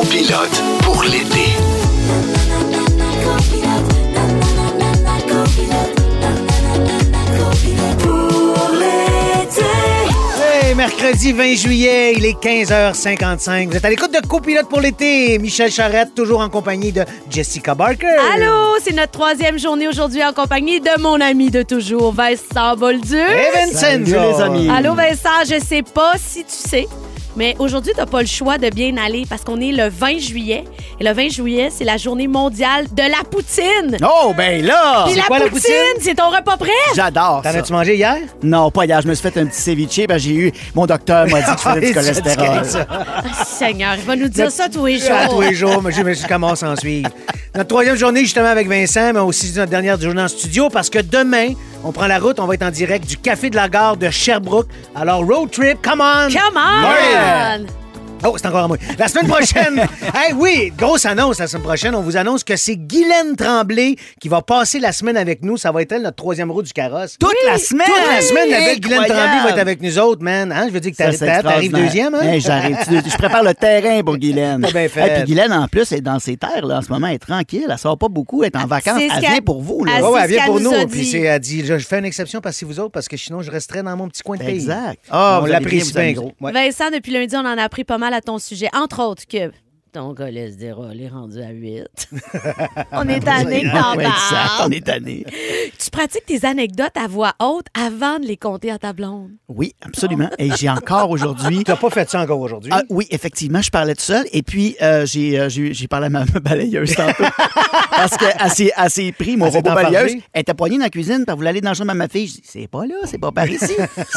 copilote pour l'été. Hey, mercredi 20 juillet, il est 15h55. Vous êtes à l'écoute de Copilote pour l'été. Michel Charrette, toujours en compagnie de Jessica Barker. Allô, c'est notre troisième journée aujourd'hui en compagnie de mon ami de toujours, Vincent Bolduc. Et Vincent. Salut, les amis. Allô, Vincent, je sais pas si tu sais, mais aujourd'hui, t'as pas le choix de bien aller parce qu'on est le 20 juillet. Et le 20 juillet, c'est la journée mondiale de la poutine. Oh, ben là! Puis la quoi, la poutine, poutine? c'est ton repas prêt? J'adore T'en ça. as-tu mangé hier? Non, pas hier. Je me suis fait un petit ceviche. Ben, j'ai eu... Mon docteur m'a dit que je faisais du Ah, cholestérol. ça. Ah, Seigneur, il va nous dire ça tous les jours. À tous les jours, mais je je commence à en suivre? Notre troisième journée, justement, avec Vincent, mais aussi notre dernière journée en studio, parce que demain, on prend la route, on va être en direct du Café de la Gare de Sherbrooke. Alors, road trip, come on! Come on! Oh, c'est encore à moi. La semaine prochaine, hey, oui, grosse annonce la semaine prochaine. On vous annonce que c'est Guylaine Tremblay qui va passer la semaine avec nous. Ça va être elle, notre troisième roue du carrosse. Toute la semaine! Toute la semaine, la belle Guylaine! Tremblay va être avec nous autres, man. Hein? Je veux dire que t'arrives deuxième, hein? Hey, j'arrive. Je prépare le terrain pour Guylaine. Bien fait. Hey, puis Guylaine, en plus, est dans ses terres là, en ce moment. Elle est tranquille. Elle sort pas beaucoup. Elle est en vacances. C'est ce Elle vient pour vous. Là. elle- Ouais, ouais, c'est elle vient pour nous Puis elle dit, je fais une exception parce que vous autres, parce que sinon, je resterais dans mon petit coin de pays. Exact. Ah, on l'apprécie bien gros. Vincent, depuis lundi, on en a appris pas mal à ton sujet. Entre autres que ton cholestérol est rendu à 8. on est tanné que t'en. On est tanné. Tu pratiques tes anecdotes à voix haute avant de les compter à ta blonde? Oui, absolument. Et j'ai encore aujourd'hui. Tu n'as pas fait ça encore aujourd'hui? Ah, oui, effectivement, je parlais tout seul. Et puis, euh, j'ai, euh, j'ai, j'ai parlé à ma balayeuse tantôt. Parce s'est, elle s'est pris mon Elle robot balayeuse. Elle était poignée dans la cuisine, elle voulait aller dans le chambre à ma fille. Je dis, c'est pas là, c'est pas par ici.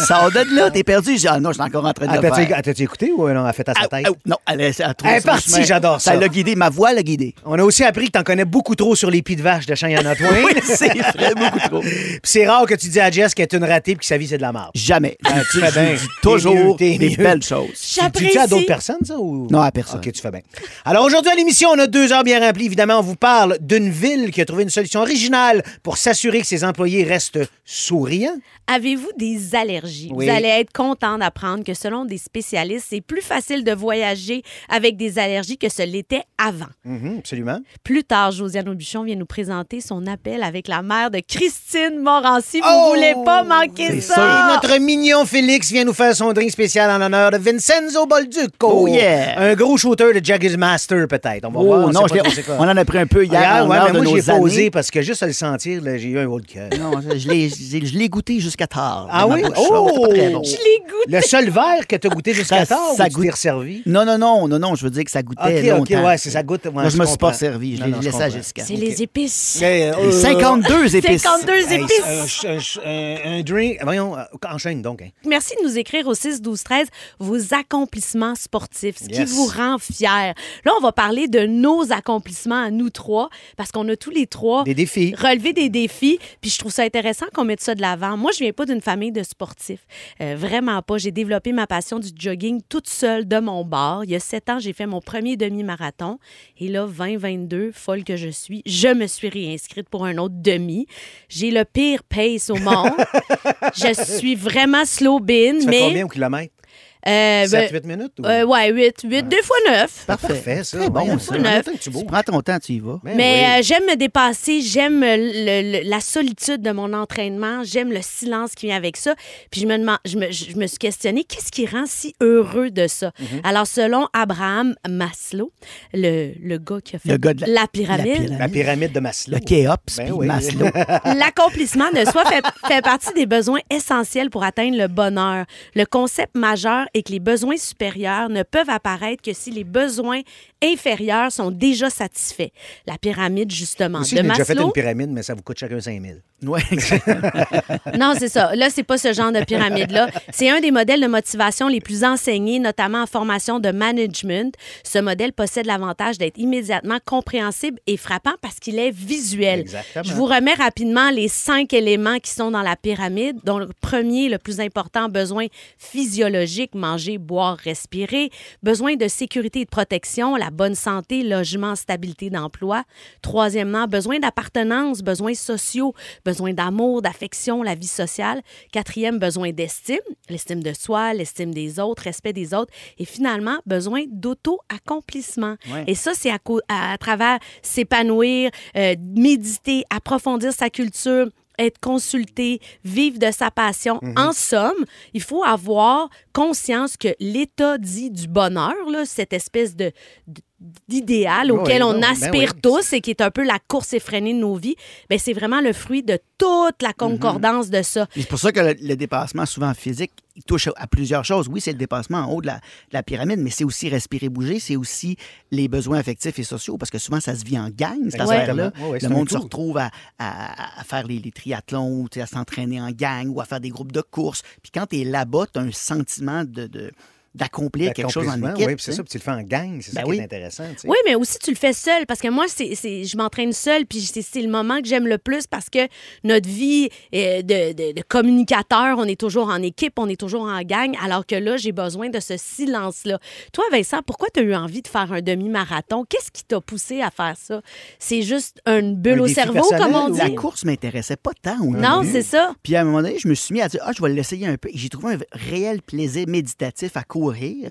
Sors de là, t'es perdu. Je dis, ah non, je suis encore en train de le faire. t'as-tu écouté ou non? Elle a fait à sa Ah, tête? ah, non, elle, est- elle a trouvé Elle est partie, j'adore ça. Ça l'a guidé, ma voix l'a guidé. On a aussi appris que t'en connais beaucoup trop sur les pieds de vache de Cheyenne Twain. c'est vrai, beaucoup trop. Puis c'est rare que tu dis à Jess qu'elle est une ratée puis que sa vie, c'est de la merde. Jamais. Ah, tu fais bien. dis toujours des belles choses. Tu dis à d'autres personnes, ça? Ou... Non, à personne. OK, tu fais bien. Alors aujourd'hui à l'émission, on a deux heures bien remplies. Évidemment, on vous parle d'une ville qui a trouvé une solution originale pour s'assurer que ses employés restent souriants. Avez-vous des allergies? Oui. Vous allez être content d'apprendre que selon des spécialistes, c'est plus facile de voyager avec des allergies que ce l'était avant. Mhm, absolument. Plus tard, Josiane Aubuchon vient nous présenter son appel avec la mère de Christine Morancy. Vous Oh! voulez pas manquer ça? Et notre mignon Félix vient nous faire son drink spécial en l'honneur de Vincenzo Bolduco. Oh, yeah. Un gros shooter de Jagged Master, peut-être. On va voir. Oh, on non, pas quoi. on en a pris un peu hier, ouais, mais moi, j'ai pas osé années. parce que juste à le sentir, j'ai eu un haut de cœur. Non, je l'ai, goûté jusqu'à tard. Ah oui? Oh! Je l'ai goûté. Le seul verre que tu as goûté jusqu'à Ça- tard, ça ou tu goûte- resservi? Non, non, non, non, non, je veux dire que ça goûtait OK, OK, longtemps. ouais, c'est ça goûte. ouais, Moi, je me suis comprends. pas servi. Je Non, l'ai non, je laissé à comprends. Jessica. C'est les épices. Mais, euh, Les 52 épices. 52 Hey, épices. un, un- un- un drink. Voyons, euh, enchaîne donc. hein. Merci de nous écrire au 6 12 13 vos accomplissements sportifs, ce qui vous rend fiers. Là, on va parler de nos accomplissements à nous trois parce qu'on a tous les trois Des défis. relevé des défis. Puis je trouve ça intéressant qu'on mette ça de l'avant. Moi, je viens pas d'une famille de sportifs. Euh, vraiment pas. J'ai développé ma passion du jogging toute seule de mon bar. Il y a sept ans, j'ai fait mon premier demi-marathon. Et là, 2022, folle que je suis, je me suis réinscrite pour un autre demi. J'ai le pire pace au monde. je suis vraiment slow bin, Tu fais mais... combien au kilomètre? Euh, 7, ben, 8 minutes? Ou... euh, ouais, 8, 8, 2 fois 9. Parfait. Parfait, ça. Très bon, Voyons, ça. ça. Neuf. Attends que tu bois. Prends ton temps, tu y vas. Ben Mais oui. euh, j'aime me dépasser, j'aime le- le- la solitude de mon entraînement, j'aime le silence qui vient avec ça. Puis je me, demande, je me, je me suis questionnée, qu'est-ce qui rend si heureux de ça? Mm-hmm. Alors, selon Abraham Maslow, le, le gars qui a fait Le gars de la- la pyramide, la pyramide. La pyramide de Maslow. Le Kéops, Ben oui. Maslow. L'accomplissement de soi fait, fait partie des besoins essentiels pour atteindre le bonheur. Le concept majeur est que les besoins supérieurs ne peuvent apparaître que si les besoins inférieurs sont déjà satisfaits. La pyramide, justement, Aussi, de j'ai déjà fait Maslow. une pyramide, mais ça vous coûte chacun 5 000. Ouais. Non, c'est ça. Là, c'est pas ce genre de pyramide-là. C'est un des modèles de motivation les plus enseignés, notamment en formation de management. Ce modèle possède l'avantage d'être immédiatement compréhensible et frappant parce qu'il est visuel. Exactement. Je vous remets rapidement les cinq éléments qui sont dans la pyramide, dont le premier, le plus important, besoin physiologique, manger, boire, respirer. Besoin de sécurité et de protection, la bonne santé, logement, stabilité d'emploi. Troisièmement, besoin d'appartenance, besoins sociaux, besoin d'amour, d'affection, la vie sociale. Quatrième, besoin d'estime, l'estime de soi, l'estime des autres, respect des autres. Et finalement, besoin d'auto-accomplissement. Ouais. Et ça, c'est à- à travers s'épanouir, euh, méditer, approfondir sa culture être consulté, vivre de sa passion. En somme, il faut avoir conscience que l'état dit du bonheur, là, cette espèce de de- d'idéal Oui, auquel on non, ben aspire oui. tous et qui est un peu la course effrénée de nos vies, ben c'est vraiment le fruit de toute la concordance de ça. C'est pour ça que le, le dépassement, souvent physique, il touche à, plusieurs choses. Oui, c'est le dépassement en haut de la, de la pyramide, mais c'est aussi respirer, bouger, c'est aussi les besoins affectifs et sociaux, parce que souvent, ça se vit en gang, cette affaire-là. Ouais, ouais, c'est le monde se retrouve à, à- à faire les, les triathlons, ou, à s'entraîner en gang ou à faire des groupes de course. Puis quand tu es là-bas, tu as un sentiment de... de- d'accomplir quelque chose en équipe. Oui, c'est ça, puis tu le fais en gang, c'est Ben ça qui oui. est intéressant. Oui, mais aussi tu le fais seul parce que moi, c'est, c'est- je m'entraîne seul puis c'est, le moment que j'aime le plus parce que notre vie euh, de, de- de communicateur, on est toujours en équipe, on est toujours en gang, alors que là, j'ai besoin de ce silence-là. Toi, Vincent, pourquoi tu as eu envie de faire un demi-marathon? Qu'est-ce qui t'a poussé à faire ça? C'est juste une bulle Un au cerveau, comme on dit? La course m'intéressait pas tant au Non, c'est ça. Puis à un moment donné, je me suis mis à dire, ah, je vais l'essayer un peu. Et j'ai trouvé un réel plaisir méditatif à courir.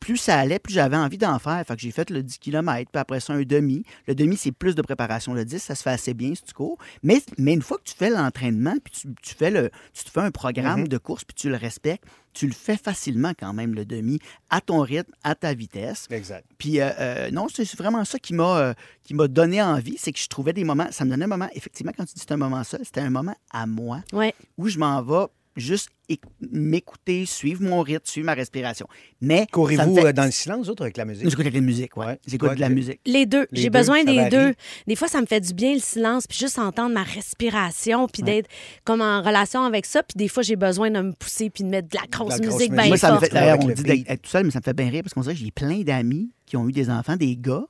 Plus ça allait, plus j'avais envie d'en faire. Fait que j'ai fait le 10 km, puis après ça, un demi. Le demi, c'est plus de préparation. Le 10, ça se fait assez bien si tu cours. Mais, mais une fois que tu fais l'entraînement, puis tu, tu fais le, tu te fais un programme Mhm. de course, puis tu le respectes, tu le fais facilement quand même, le demi, à ton rythme, à ta vitesse. Exact. Puis euh, euh, non, c'est c'est vraiment ça qui m'a euh, qui m'a donné envie, c'est que je trouvais des moments, ça me donnait un moment, effectivement, quand tu dis c'est un moment seul, c'était un moment à moi Ouais. où je m'en vais juste éc- m'écouter, suivre mon rythme, suivre ma respiration. Mais me Courez-vous fait- euh, dans le silence, autres, avec la musique? J'écoute avec la musique, ouais. Ouais. J'écoute de la musique. Les deux. J'ai besoin des varie. deux. Des fois, ça me fait du bien le silence, puis juste entendre ma respiration, puis d'être comme en relation avec ça. Puis des fois, j'ai besoin de me pousser, puis de mettre de la grosse grosse musique musique. bien Moi, ça me forte. fait, Avec on dit d'être être tout seul, mais ça me fait bien rire parce qu'on dirait que j'ai plein d'amis qui ont eu des enfants, des gars.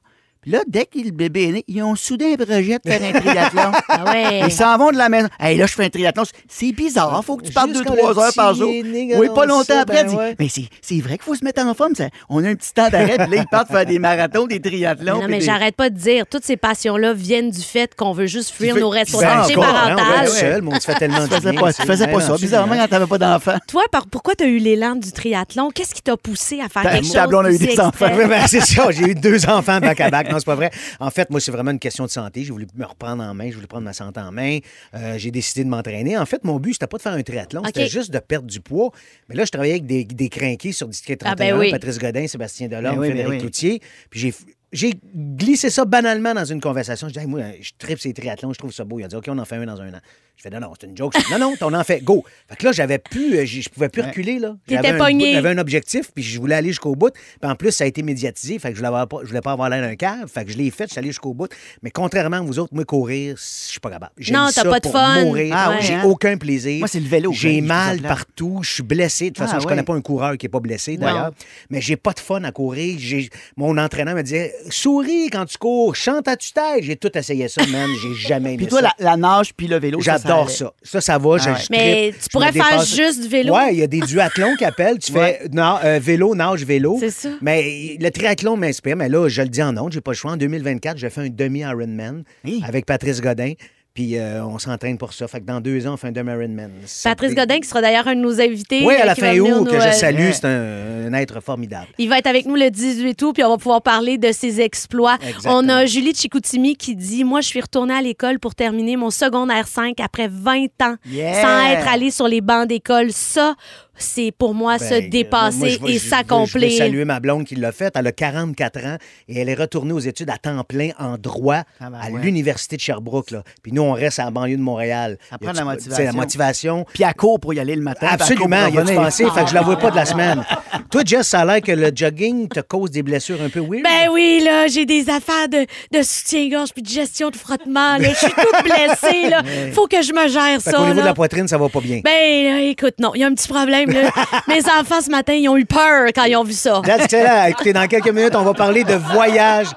Là, dès que le bébé est né, ils ont soudain un projet de faire un triathlon. Ah ouais. Ils s'en vont de la maison. Hey, là, je fais un triathlon. C'est bizarre. Faut que tu partes deux, trois heures par jour. Oui, pas longtemps après. ben ouais. Mais c'est c'est vrai qu'il faut se mettre en forme. ça. On a un petit temps d'arrêt. Là, ils partent faire des marathons, des triathlons. Non, mais des- j'arrête pas de dire, toutes ces passions-là viennent du fait qu'on veut juste fuir nos Ben, responsabilités hein, parentales. Ouais, seul, mais on se fait tellement Tu faisais pas, tu tu sais. faisais Ben pas ça. Bizarrement, quand t'avais pas d'enfant. Toi, par- pourquoi tu as eu l'élan du triathlon? Qu'est-ce qui t'a poussé à faire Ta- quelque chose? blonde a eu des enfants. ben, c'est ça, j'ai eu deux enfants back à back. C'est pas vrai. En fait, moi, c'est vraiment une question de santé. J'ai voulu me reprendre en main, je voulais prendre ma santé en main. Euh, j'ai décidé de m'entraîner. En fait, mon but, c'était pas de faire un triathlon, c'était juste de perdre du poids. Mais là, je travaillais avec des, des crinqués sur District Ah, 31, ben oui. Patrice Godin, Sébastien Delorme, Ben oui, ben Frédéric oui. Cloutier. Puis j'ai. J'ai glissé ça banalement dans une conversation. Je dis, Hey, moi, je tripe ces triathlons, je trouve ça beau. Il a dit, OK, on en fait un dans un an. Je fais, non, non, c'est une joke. Non, non, on en fait, go. Fait que là, j'avais plus, euh, je pouvais plus reculer, là. T'étais J'avais un J'avais un objectif, puis je voulais aller jusqu'au bout. Puis en plus, ça a été médiatisé, fait que je voulais, avoir pas, je voulais pas avoir l'air d'un cave. Fait que je l'ai fait, je suis allé jusqu'au bout. Mais contrairement à vous autres, moi, courir, je suis pas capable. J'ai Non, t'as ça pas de pour fun. Mourir. Ah J'ai hein? aucun plaisir. Moi, c'est le vélo. J'ai ça mal partout. Je suis blessé. De toute façon, Ah je ouais. connais pas un coureur qui est pas blessé, d'ailleurs. Mais j'ai pas de fun à courir. J'ai- Mon entraîneur me disait souris quand tu cours, chante à tue-tête. J'ai tout essayé ça, man. J'ai jamais aimé Puis toi, ça. la, la nage puis le vélo, J'adore ça. Ça, ça va. je- Ah ouais. je Mais tu pourrais faire dépasse. juste vélo. Ouais, il y a des duathlons qui appellent. Tu Ouais. fais na- euh, vélo, nage, vélo. C'est ça. Mais le triathlon m'inspire. Mais là, je le dis en honte, j'ai pas le choix. En 2024, j'ai fait un demi-Ironman avec Patrice Godin. Puis euh, on s'entraîne pour ça. Fait que dans deux ans, on fait un demi-Ironman. Ça- Patrice Godin, qui sera d'ailleurs un de nos invités. Oui, à euh, la fin août, que je euh, salue. Ouais. C'est un, un être formidable. Il va être avec nous le 18 août, puis on va pouvoir parler de ses exploits. Exactement. On a Julie Chicoutimi qui dit Moi, je suis retournée à l'école pour terminer mon secondaire 5 après 20 ans, Yeah! sans être allée sur les bancs d'école. Ça, c'est pour moi se Ben, moi, dépasser je veux- et je veux- Je veux s'accomplir. saluer ma blonde qui l'a fait. Elle a 44 ans et elle est retournée aux études à temps plein en droit Ah ben à ouais. l'Université de Sherbrooke. Là. Puis nous, on reste à la banlieue de Montréal. Ça Y prend la motivation. La motivation. Puis à court pour y aller le matin. Absolument, il a revenir. pensé, fait que je la vois pas de la semaine. Toi, Jess, ça a l'air que le jogging te cause des blessures un peu weird. Ben oui, là, j'ai des affaires de, de soutien-gorge puis de gestion de frottement. Là. Je suis toute blessée. Là. Faut que je me gère fait ça. qu'au niveau là. de la poitrine, ça va pas bien. Ben, là, écoute, non, il y a un petit problème. Là. Mes enfants, ce matin, ils ont eu peur quand ils ont vu ça. That's excellent. Écoutez, dans quelques minutes, on va parler de voyage.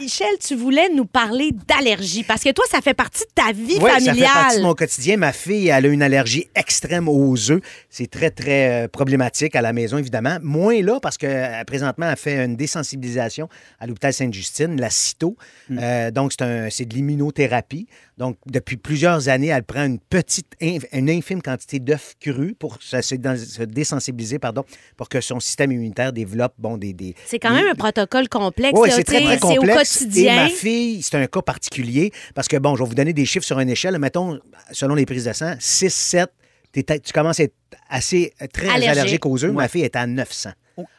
Michel, tu voulais nous parler d'allergie parce que toi, ça fait partie de ta vie Oui, ça fait familiale. partie de mon quotidien. Ma fille, elle a une allergie extrême aux œufs. C'est très, très euh, problématique à la maison, évidemment. Moins là, parce que euh, présentement, elle fait une désensibilisation à l'hôpital Sainte-Justine, la CITO. Hmm. Euh, donc, c'est de l'immunothérapie. Donc, depuis plusieurs années, elle prend une petite, une infime quantité d'œufs crus pour se, désensibiliser, pardon, pour que son système immunitaire développe, bon, des... des C'est quand même un protocole complexe. oui, c'est très, très C'est au complexe. Et quotidien. ma fille, c'est un cas particulier parce que, bon, je vais vous donner des chiffres sur une échelle. Mettons, selon les prises de sang, 6, 7, t'es- tu commences à être assez, très Allergique. allergique aux œufs. Ma fille est à 900.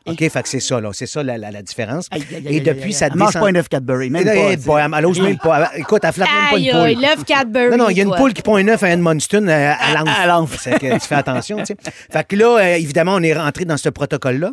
OK, fait que c'est ça, là. C'est ça la, la- la différence. Aïe, aïe, aïe, Et aïe, depuis aïe. Elle mange descend- pas un œuf Cadbury, même Eh, pas. eh, boy, elle ose même pas. Écoute, elle flatte même pas une aïe, poule. l'œuf Cadbury. Non, non, il y a une toi. poule qui pond un œuf à Edmundston euh, à l'anse. C'est que tu fais attention, tu sais. Fait que là, euh, évidemment, on est rentré dans ce protocole-là.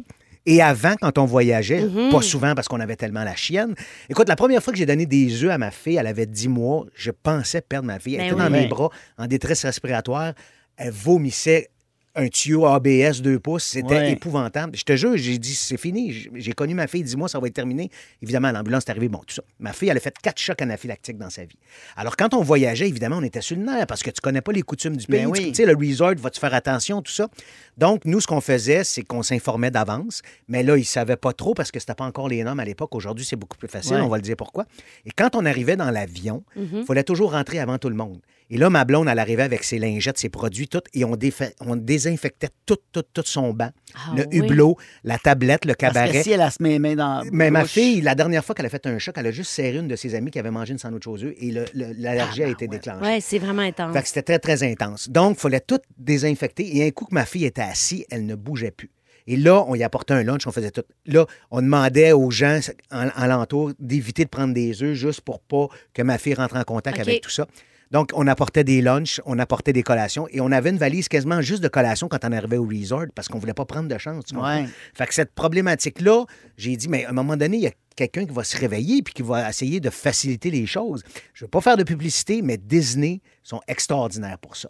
Et avant, quand on voyageait, Mhm. pas souvent parce qu'on avait tellement la chienne. Écoute, la première fois que j'ai donné des œufs à ma fille, elle avait 10 mois, je pensais perdre ma fille. Elle Ben était oui. dans mes bras, en détresse respiratoire. Elle vomissait un tuyau ABS 2 pouces. C'était Ouais. épouvantable. Je te jure, j'ai dit, c'est fini. J'ai- connu ma fille, 10 mois, ça va être terminé. Évidemment, l'ambulance est arrivée, bon, tout ça. Ma fille, elle a fait quatre chocs anaphylactiques dans sa vie. Alors, quand on voyageait, évidemment, on était sur le nerf parce que tu connais pas les coutumes du pays. Ben Tu- oui. Tu sais, le resort va te faire attention, tout ça? Donc, nous, ce qu'on faisait, c'est qu'on s'informait d'avance. Mais là, ils savaient pas trop parce que c'était pas encore les normes à l'époque. Aujourd'hui, c'est beaucoup plus facile. Ouais. On va le dire pourquoi. Et quand on arrivait dans l'avion, il fallait toujours rentrer avant tout le monde. Et là, ma blonde, elle arrivait avec ses lingettes, ses produits, tout, et on, défa- on désinfectait tout, tout, tout son banc. Ah le oui? hublot, la tablette, le Parce que cabaret. si elle a se met les mains dans. Mais ma fille, la dernière fois qu'elle a fait un choc, elle a juste serré une de ses amies qui avait mangé une sandwich aux œufs et le- le- l'allergie a été déclenchée. Ouais, c'est vraiment intense. Fait que c'était très, très intense. Donc, il fallait tout désinfecter. Et un coup que ma fille était assise, elle ne bougeait plus. Et là, on y apportait un lunch, on faisait tout. Là, on demandait aux gens en, alentour d'éviter de prendre des œufs juste pour pas que ma fille rentre en contact avec tout ça. Donc, on apportait des lunchs, on apportait des collations et on avait une valise quasiment juste de collations quand on arrivait au resort parce qu'on voulait pas prendre de chance. tu? Ouais. Fait que cette problématique-là, j'ai dit, mais à un moment donné, il y a quelqu'un qui va se réveiller puis qui va essayer de faciliter les choses. Je veux pas faire de publicité, mais Disney sont extraordinaires pour ça.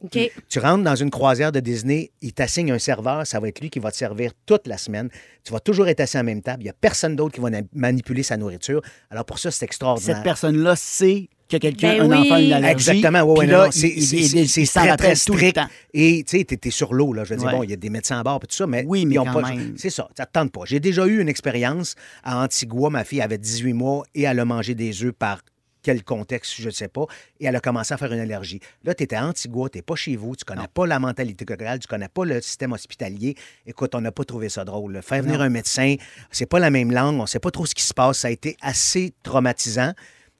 Tu rentres dans une croisière de Disney, il t'assigne un serveur, ça va être lui qui va te servir toute la semaine. Tu vas toujours être assis à la même table. Il n'y a personne d'autre qui va manipuler sa nourriture. Alors pour ça, c'est extraordinaire. Cette personne-là sait que quelqu'un, Ben un oui. enfant a une allergie. Exactement, oui, puis il- c'est très, très rappelle tout le strict. temps. Et tu sais, t'es sur l'eau, là. Je veux dire, Ouais. bon, il y a des médecins à bord et tout ça, mais Oui, mais ils ont quand pas. C'est ça, ça te tente pas. J'ai déjà eu une expérience à Antigua. Ma fille avait 18 mois et elle a mangé des œufs par quel contexte, je ne sais pas, et elle a commencé à faire une allergie. Là, tu étais à Antigua, tu n'es pas chez vous, tu connais pas la mentalité locale, tu connais pas le système hospitalier. Écoute, on n'a pas trouvé ça drôle. là. Faire venir un médecin, c'est pas la même langue, on ne sait pas trop ce qui se passe. Ça a été assez traumatisant.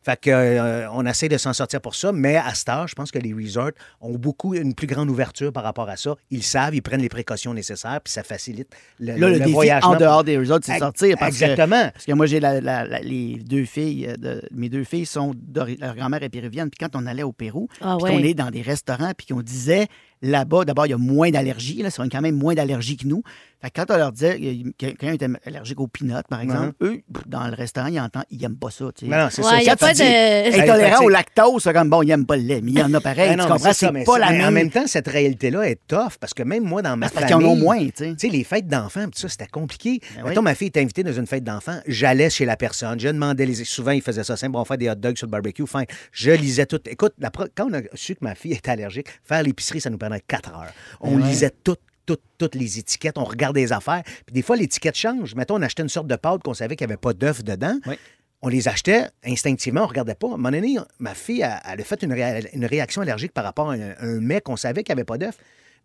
Fait que, euh, on essaie de s'en sortir pour ça, mais à cet âge, je pense que les resorts ont beaucoup une plus grande ouverture par rapport à ça. Ils savent, ils prennent les précautions nécessaires, puis ça facilite le, Là, le, le défi voyagement. en dehors des resorts, c'est sortir. Parce Exactement. Que, parce que moi, j'ai la- la- la- les deux filles, euh, de, mes deux filles sont, leur grand-mère est péruvienne. Puis quand on allait au Pérou, Ah puis ouais. qu'on est dans des restaurants, puis qu'on disait, là-bas, d'abord, il y a moins d'allergies. Là, c'est quand même moins d'allergies que nous. Fait que quand on leur disait que quelqu'un était allergique aux peanuts, par exemple, eux, dans le restaurant, ils entendent, ils n'aiment pas ça. tu sais. Mais non, c'est Ouais, ça. il y a pas de- Intolérant au lactose, c'est comme bon, ils n'aiment pas le lait, mais il y en a pareil. Ah non, tu mais comprends? C'est pas ça- la mais même. En même temps, cette réalité-là est tough parce que même moi, dans ma parce qu'ils famille. en ont moins, tu sais. Tu sais, les fêtes d'enfants, tout ça, c'était compliqué. Ben oui. Mettons, ma fille était invitée dans une fête d'enfants, j'allais chez la personne, je demandais les. Souvent, ils faisaient ça simple, on fait des hot dogs sur le barbecue, fin. Je lisais tout. Écoute, la quand on a su que ma fille était allergique, faire l'épicerie, ça nous prenait quatre heures. On ouais. lisait tout. Toutes, toutes les étiquettes, on regardait les affaires. Puis des fois, l'étiquette change. Mettons, on achetait une sorte de pâte qu'on savait qu'il n'y avait pas d'œuf dedans. Oui. On les achetait instinctivement, on ne regardait pas. À un moment donné, ma fille, elle, elle a fait une réaction allergique par rapport à un, un mets qu'on savait qu'il n'y avait pas d'œuf.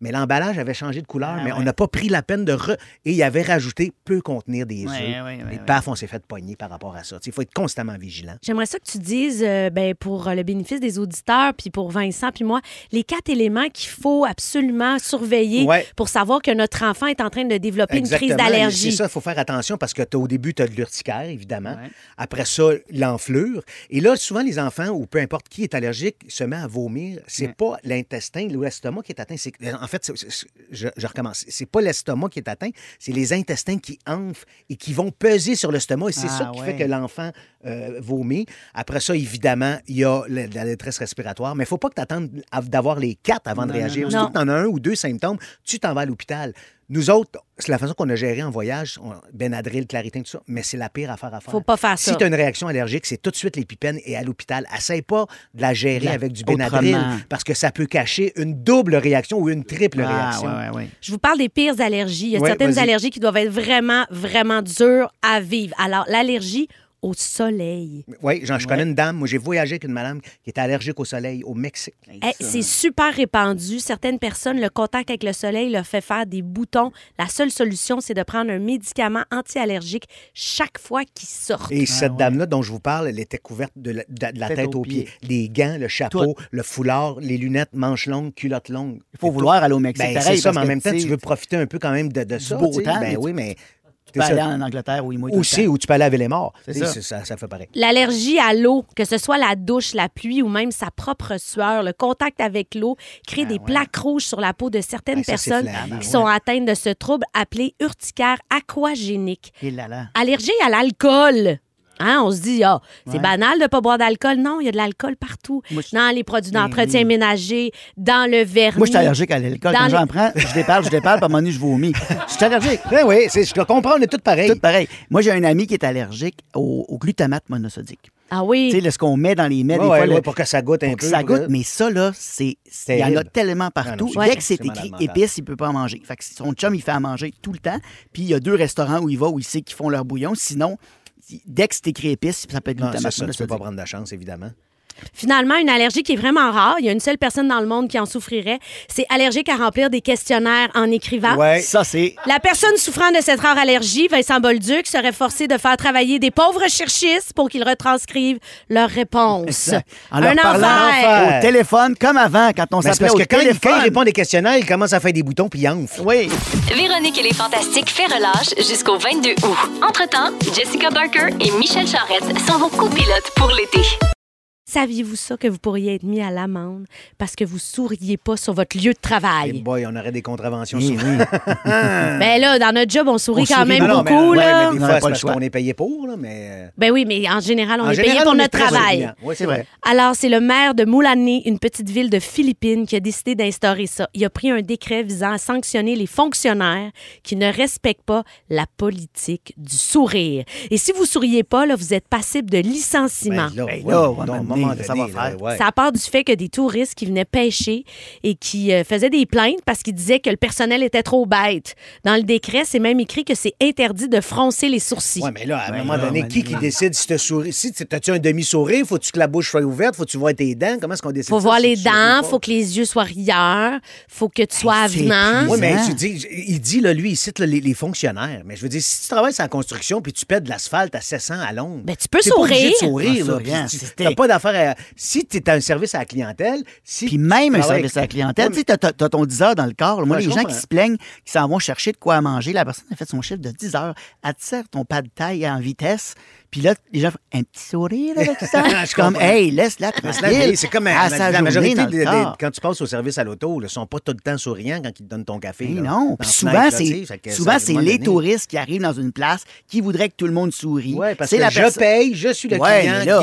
Mais l'emballage avait changé de couleur, Ah mais ouais. on n'a pas pris la peine de... re- Et il avait rajouté peut contenir des œufs. Ouais, ouais, ouais, Et ouais. paf, on s'est fait pogner par rapport à ça. Il faut être constamment vigilant. J'aimerais ça que tu dises, euh, ben, pour euh, le bénéfice des auditeurs, puis pour Vincent, puis moi, les quatre éléments qu'il faut absolument surveiller Ouais. pour savoir que notre enfant est en train de développer une crise Exactement. d'allergie. C'est ça, il faut faire attention parce que t'as- au début, tu as de l'urticaire, évidemment. Ouais. Après ça, l'enflure. Et là, souvent, les enfants, ou peu importe qui est allergique, se met à vomir. C'est Ouais. pas l'intestin ou l'estomac qui est atteint. C'est- En fait, je, je recommence. C'est pas l'estomac qui est atteint, c'est les intestins qui enflent et qui vont peser sur l'estomac. Et c'est Ah, ça qui ouais. fait que l'enfant euh, vomi. Après ça, évidemment, il y a la, la détresse respiratoire. Mais il ne faut pas que tu attendes d'avoir les quatre avant de réagir. Surtout que tu en as un ou deux symptômes, tu t'en vas à l'hôpital. Nous autres, c'est la façon qu'on a géré en voyage, on- Benadryl, Claritin, tout ça, mais c'est la pire affaire à faire. Faut pas faire si ça. tu as une réaction allergique, c'est tout de suite l'épipène et à l'hôpital. Essaye pas de la gérer La- avec du Benadryl autrement. parce que ça peut cacher une double réaction ou une triple Ah, réaction. ouais, ouais, ouais. Je vous parle des pires allergies. Il y a Ouais, certaines allergies qui doivent être vraiment, vraiment dures à vivre. Alors, l'allergie au soleil. Oui, genre, je connais une dame, moi j'ai voyagé avec une madame qui était allergique au soleil au Mexique. Eh, c'est super répandu. Certaines personnes, le contact avec le soleil leur fait faire des boutons. La seule solution, c'est de prendre un médicament anti-allergique chaque fois qu'ils sortent. Et cette dame-là dont je vous parle, elle était couverte de la, de la tête, aux pieds. Les gants, le chapeau, le foulard, les lunettes, manches longues, culottes longues. Il faut vouloir aller au Mexique. Ben, c'est ça, mais en même temps, tu veux profiter un peu quand même de, de ça. beau tu sais. temps, Ben mais oui, mais. Tu peux aller en Angleterre où il mouille tout le Aussi, temps. où tu peux aller laver les morts. C'est Tu sais, ça. c'est- ça. Ça fait pareil. L'allergie à l'eau, que ce soit la douche, la pluie ou même sa propre sueur, le contact avec l'eau crée des plaques rouges sur la peau de certaines Ah, ça, c'est personnes qui ouais. sont atteintes de ce trouble appelé urticaire aquagénique. Et là, là. Allergie à l'alcool. Hein, on se dit, ah, c'est Ouais. banal de ne pas boire d'alcool. Non, il y a de l'alcool partout. Moi, je- Dans les produits d'entretien ménager, dans le vernis. Moi, je suis allergique à l'alcool. Dans Quand les- j'en prends, je déparle, je déparle, puis à un moment donné, je vomis. Je suis allergique. Ben oui, c'est- je comprends, on est tous pareils. Tout pareil. Moi, j'ai un ami qui est allergique au, au glutamate monosodique. Ah oui. Tu sais, ce qu'on met dans les mets, Ouais, des fois, ouais, le- pour que ça goûte un pour que peu. ça pour goûte, que- mais ça, là, c'est. Il y en a tellement Ah partout. non, Dès que c'est c'est écrit épice, il peut pas en manger. Fait que son chum, il fait à manger tout le temps. Puis il y a deux restaurants où il va où il sait qu'ils font leur bouillon. Sinon, si- dès que c'est écrit épice, ça peut être c'est ça, tu peux pas prendre de chance, évidemment. Finalement, une allergie qui est vraiment rare. Il y a une seule personne dans le monde qui en souffrirait. C'est allergique à remplir des questionnaires en écrivant. Ouais. Ça, c'est. La personne souffrant de cette rare allergie, Vincent Bolduc, serait forcé de faire travailler des pauvres cherchistes pour qu'ils retranscrivent leurs réponses. Exact. En leur Un parlant enfer. au téléphone, comme avant, quand on s'appelait parce au que quand il, téléphone. quand il répond des questionnaires, il commence à faire des boutons puis il enfle. Oui. Véronique et les Fantastiques fait relâche jusqu'au 22 août. Entre-temps, Jessica Barker et Michel Charette sont vos copilotes pour l'été. Saviez-vous ça que vous pourriez être mis à l'amende parce que vous souriez pas sur votre lieu de travail? boy, on aurait des contraventions Oui, souvent. oui. Ben là, dans notre job, on sourit On quand sourit. même Non, non, mais- beaucoup, ouais, là. mais des On fois, n'aurait c'est pas le parce choix. qu'on est payé pour, là, mais... euh, Ben oui, mais en général, on en est général, payé pour notre travail. Oui, c'est vrai. Alors, c'est le maire de Moulané, une petite ville de Philippines, qui a décidé d'instaurer ça. Il a pris un décret visant à sanctionner les fonctionnaires qui ne respectent pas la politique du sourire. Et si vous souriez pas, là, vous êtes passible de licenciement. Ben là, Ben là, moment moment donné, ça là, ouais. Ça part du fait que des touristes qui venaient pêcher et qui euh, faisaient des plaintes parce qu'ils disaient que le personnel était trop bête. Dans le décret, c'est même écrit que c'est interdit de froncer les sourcils. Ouais, mais là, à un moment là, donné, qui qui décide si tu souris? Si tu as-tu un demi-sourire, faut-tu que la bouche soit ouverte? Faut-tu voir tes dents? Comment est-ce qu'on décide faut ça voir si les dents, faut que les yeux soient rieurs, faut que tu sois avenant. Oui, mais tu dis, il dit, là, lui, il cite là, les, les fonctionnaires. Mais je veux dire, si tu travailles sur la construction puis tu pètes de l'asphalte à 700 à l'ombre. Ben, tu peux t'es pas obligé de sourire. sourire. Là, tu n'as pas d'affaire à. Si tu es un service à la clientèle. Si Puis même tu un service à la clientèle. Tu sais, t'as t'as ton 10 heures dans le corps. là. Moi, Ouais, les gens qui se plaignent, qui s'en vont chercher de quoi à manger, la personne a fait son chiffre de 10 heures. Elle te sert ton pas de taille en vitesse. Puis là, les gens font un petit sourire avec ça. Je suis comme, hey, laisse-la tranquille. C'est comme à la, la majorité des, quand tu passes au service à l'auto, ils ne sont pas tout le temps souriants quand ils te donnent ton café. Là, non. Puis souvent, c'est souvent les donné- touristes qui arrivent dans une place qui voudraient que tout le monde sourie. Oui, parce C'est que la je paye, je suis le Ouais, client, là,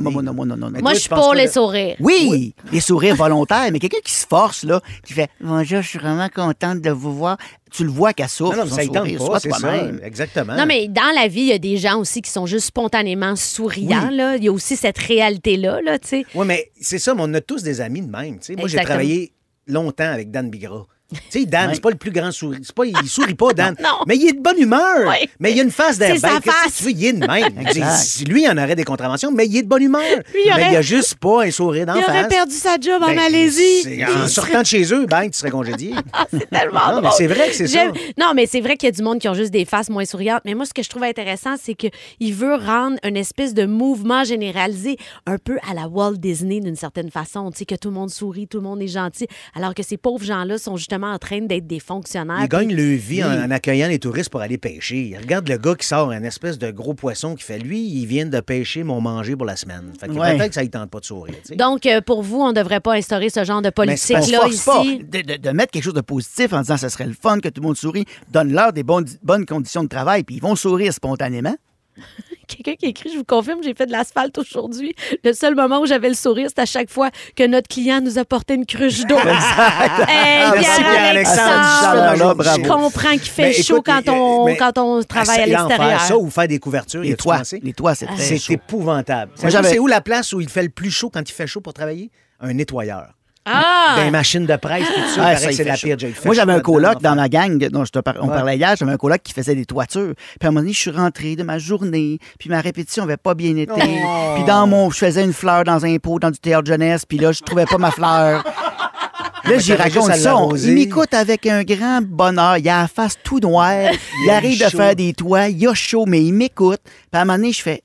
moment Non, non, non, non, non, Moi, toi, je suis pour les sourires. Oui, les sourires volontaires, mais quelqu'un qui se force, là, qui fait Bonjour, je suis vraiment contente de vous voir. Tu le vois qu'elle souffre. Non, non, mais son ça sourire, pas, c'est ça. toi-même. Exactement. Non, mais dans la vie, il y a des gens aussi qui sont juste spontanément souriants. Là. Il y a aussi cette réalité-là, là, tu sais. Oui, mais c'est ça, mais on a tous des amis de même. tu sais. Moi, j'ai travaillé longtemps avec Dan Bigra. Tu sais, Dan, c'est pas le plus grand sourire. Pas, il sourit pas, Dan. Non. Mais il est de bonne humeur. Ouais. Mais il a une face d'air C'est sa face. tu veux? Il est de même. Exact. lui, il en aurait des contraventions, mais il est de bonne humeur. Lui, il aurait- Mais il a juste pas un sourire d'en Il face. aurait perdu sa job en Ben, Malaisie. En sortant de chez eux, ben, tu serais congédié. C'est tellement Non, mais drôle. c'est vrai que c'est ça. Non, mais c'est vrai qu'il y a du monde qui ont juste des faces moins souriantes. Mais moi, ce que je trouve intéressant, c'est qu'il veut rendre une espèce de mouvement généralisé un peu à la Walt Disney d'une certaine façon. Tu sais, que tout le monde sourit, tout le monde est gentil, alors que ces pauvres gens-là sont justement en train d'être des fonctionnaires. Ils gagnent le vie en, en accueillant les touristes pour aller pêcher. Regarde le gars qui sort un espèce de gros poisson qui fait lui, il vient de pêcher mon manger pour la semaine. Fait que Ouais. peut-être que ça ne tente pas de sourire. Donc, euh, pour vous, on ne devrait pas instaurer ce genre de politique-là ici. pas de, de- de mettre quelque chose de positif en disant ce serait le fun que tout le monde sourit. Donne-leur des bonnes, bonnes conditions de travail, puis ils vont sourire spontanément. Quelqu'un qui écrit, je vous confirme, j'ai fait de l'asphalte aujourd'hui. Le seul moment où j'avais le sourire, c'est à chaque fois que notre client nous apportait une cruche d'eau. Hey, Ah, merci, bravo. Je comprends qu'il fait Mais chaud écoute, quand on, mais- quand on travaille à Ah, l'extérieur. Ça ou faire des couvertures, Les toits, les toits, c'est chaud. épouvantable. C'est où la place où il fait le plus chaud quand il fait chaud pour travailler? Un nettoyeur. Ah! Les machines de presse, tout ça, paraît ça, c'est la chaud. pire Moi, j'avais un coloc dans ma gang dont je te par- on Ouais. parlait hier. J'avais un coloc qui faisait des toitures. Puis à un moment donné, je suis rentré de ma journée. Puis ma répétition n'avait pas bien été. Oh. Puis dans mon... Je faisais une fleur dans un pot dans du théâtre jeunesse. Puis là, je trouvais pas ma fleur. Là, j'y raconte ça. On-. Il m'écoute avec un grand bonheur. Il a la face tout noire. Il arrive de faire des toits. Il a chaud, mais il m'écoute. Puis à un moment donné, je fais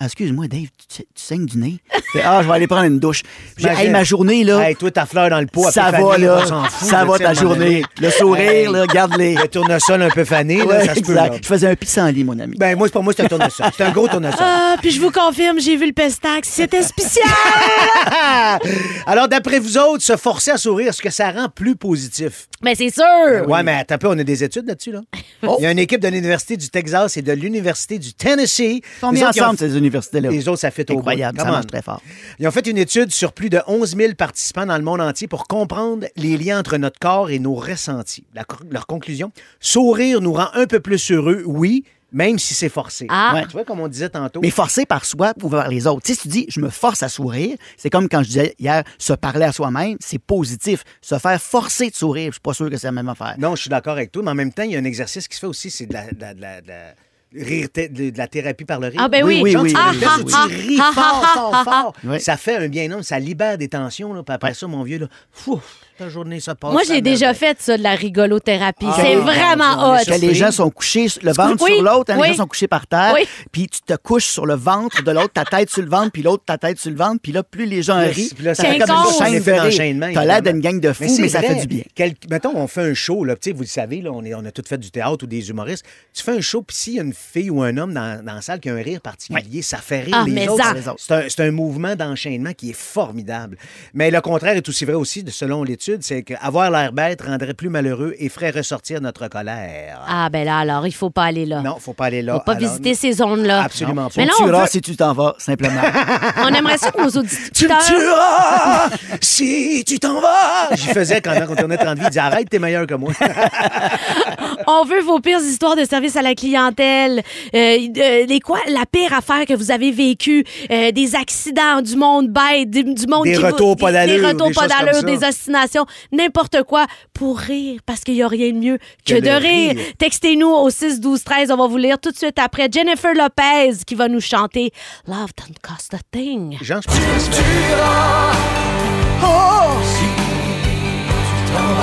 Ah, Excuse-moi, Dave, tu, tu saignes du nez? Fais, ah, je vais aller prendre une douche. Hey, ma journée, là, Hey, toi, ta fleur dans le pot, ça va, là. on s'en fout, ça là, va ta journée. Le sourire, là, garde-les. Le tournesol un peu fané, là, ça se peut. là. exact. Je faisais un pissenlit, mon ami. Ben, moi, c'est pas moi, c'est un tournesol. C'est un gros tournesol. Ah, puis je vous confirme, j'ai vu le pestac. C'était spécial! Alors, d'après vous autres, se forcer à sourire, est-ce que ça rend plus positif? Mais c'est sûr! Ouais, mais attends un peu, on a des études là-dessus, là. Il y a une équipe de l'Université du Texas et de l'Université du Tennessee. Ils sont Les mis ensemble, ces Les autres, ça fait au. Incroyable, ça marche très fort. Ils ont fait une étude sur plus de 11 000 participants dans le monde entier pour comprendre les liens entre notre corps et nos ressentis. La- leur conclusion, sourire nous rend un peu plus heureux, oui, même si c'est forcé. Ah. Ouais, Tu vois, comme on disait tantôt. Mais forcé par soi ou par les autres. Tu sais, si tu dis, je me force à sourire, c'est comme quand je disais hier, se parler à soi-même, c'est positif. Se faire forcer de sourire, je suis pas sûr que c'est la même affaire. Non, je suis d'accord avec toi, mais en même temps, il y a un exercice qui se fait aussi, c'est de la, de la- de la- de la- rire de, la thérapie par le rire. Ah, ben oui. Oui, Genre, oui, tu Ah, ah, ça, ah, ris ah, fort, ah, fort, ah, fort. Oui. Ça fait un bien homme, ça libère des tensions. Là, puis après ça, mon vieux, là, fou, ta journée se passe. Moi, j'ai déjà fait ça, de la rigolothérapie. Ah, c'est oui. vraiment hot. Que les gens sont couchés, le ventre Oui, sur l'autre, hein, oui. les gens sont couchés par terre, Oui. puis tu te couches sur le ventre de l'autre, ta tête sur le ventre, puis l'autre, ta tête sur le ventre, puis là, plus les gens rient, puis là, ça ça fait comme une chaîne de T'as l'air d'une gang de fous, mais, ça fait du bien. Mettons, on fait un show, vous le savez, là, on, a tous fait du théâtre ou des humoristes. Tu fais un show, puis s'il y a une fille ou un homme dans, dans la salle qui a un rire particulier, ça fait rire Ah, les mais autres. ça. Les autres. C'est un, c'est un mouvement d'enchaînement qui est formidable. Mais le contraire est aussi vrai aussi, de- selon l'étude, c'est qu'avoir l'air bête rendrait plus malheureux et ferait ressortir notre colère. Ah, ben là, alors, il faut pas aller là. Non, faut pas aller là. Faut pas Alors, visiter ces zones-là. Absolument Tu pas. Mais là, me on tueras veut- si tu t'en vas, simplement. On aimerait ça que nos Tu me auditeurs... tueras si tu t'en vas. J'y faisais quand on tournait 30 vies. Il disait arrête, t'es meilleur que moi. On veut vos pires histoires de service à la clientèle. Euh, euh, les quoi, la pire affaire que vous avez vécue, euh, des accidents, du monde bête, du, du monde Des qui va- retours pas d'allure, des retours des pas d'allure, des ostinations, n'importe quoi pour rire parce qu'il y a rien de mieux que, Que de de rire. rire. Textez-nous au 6 12 13, on va vous lire tout de suite après Jennifer Lopez qui va nous chanter Love don't cost a thing. Jean, je pense que ça se fait.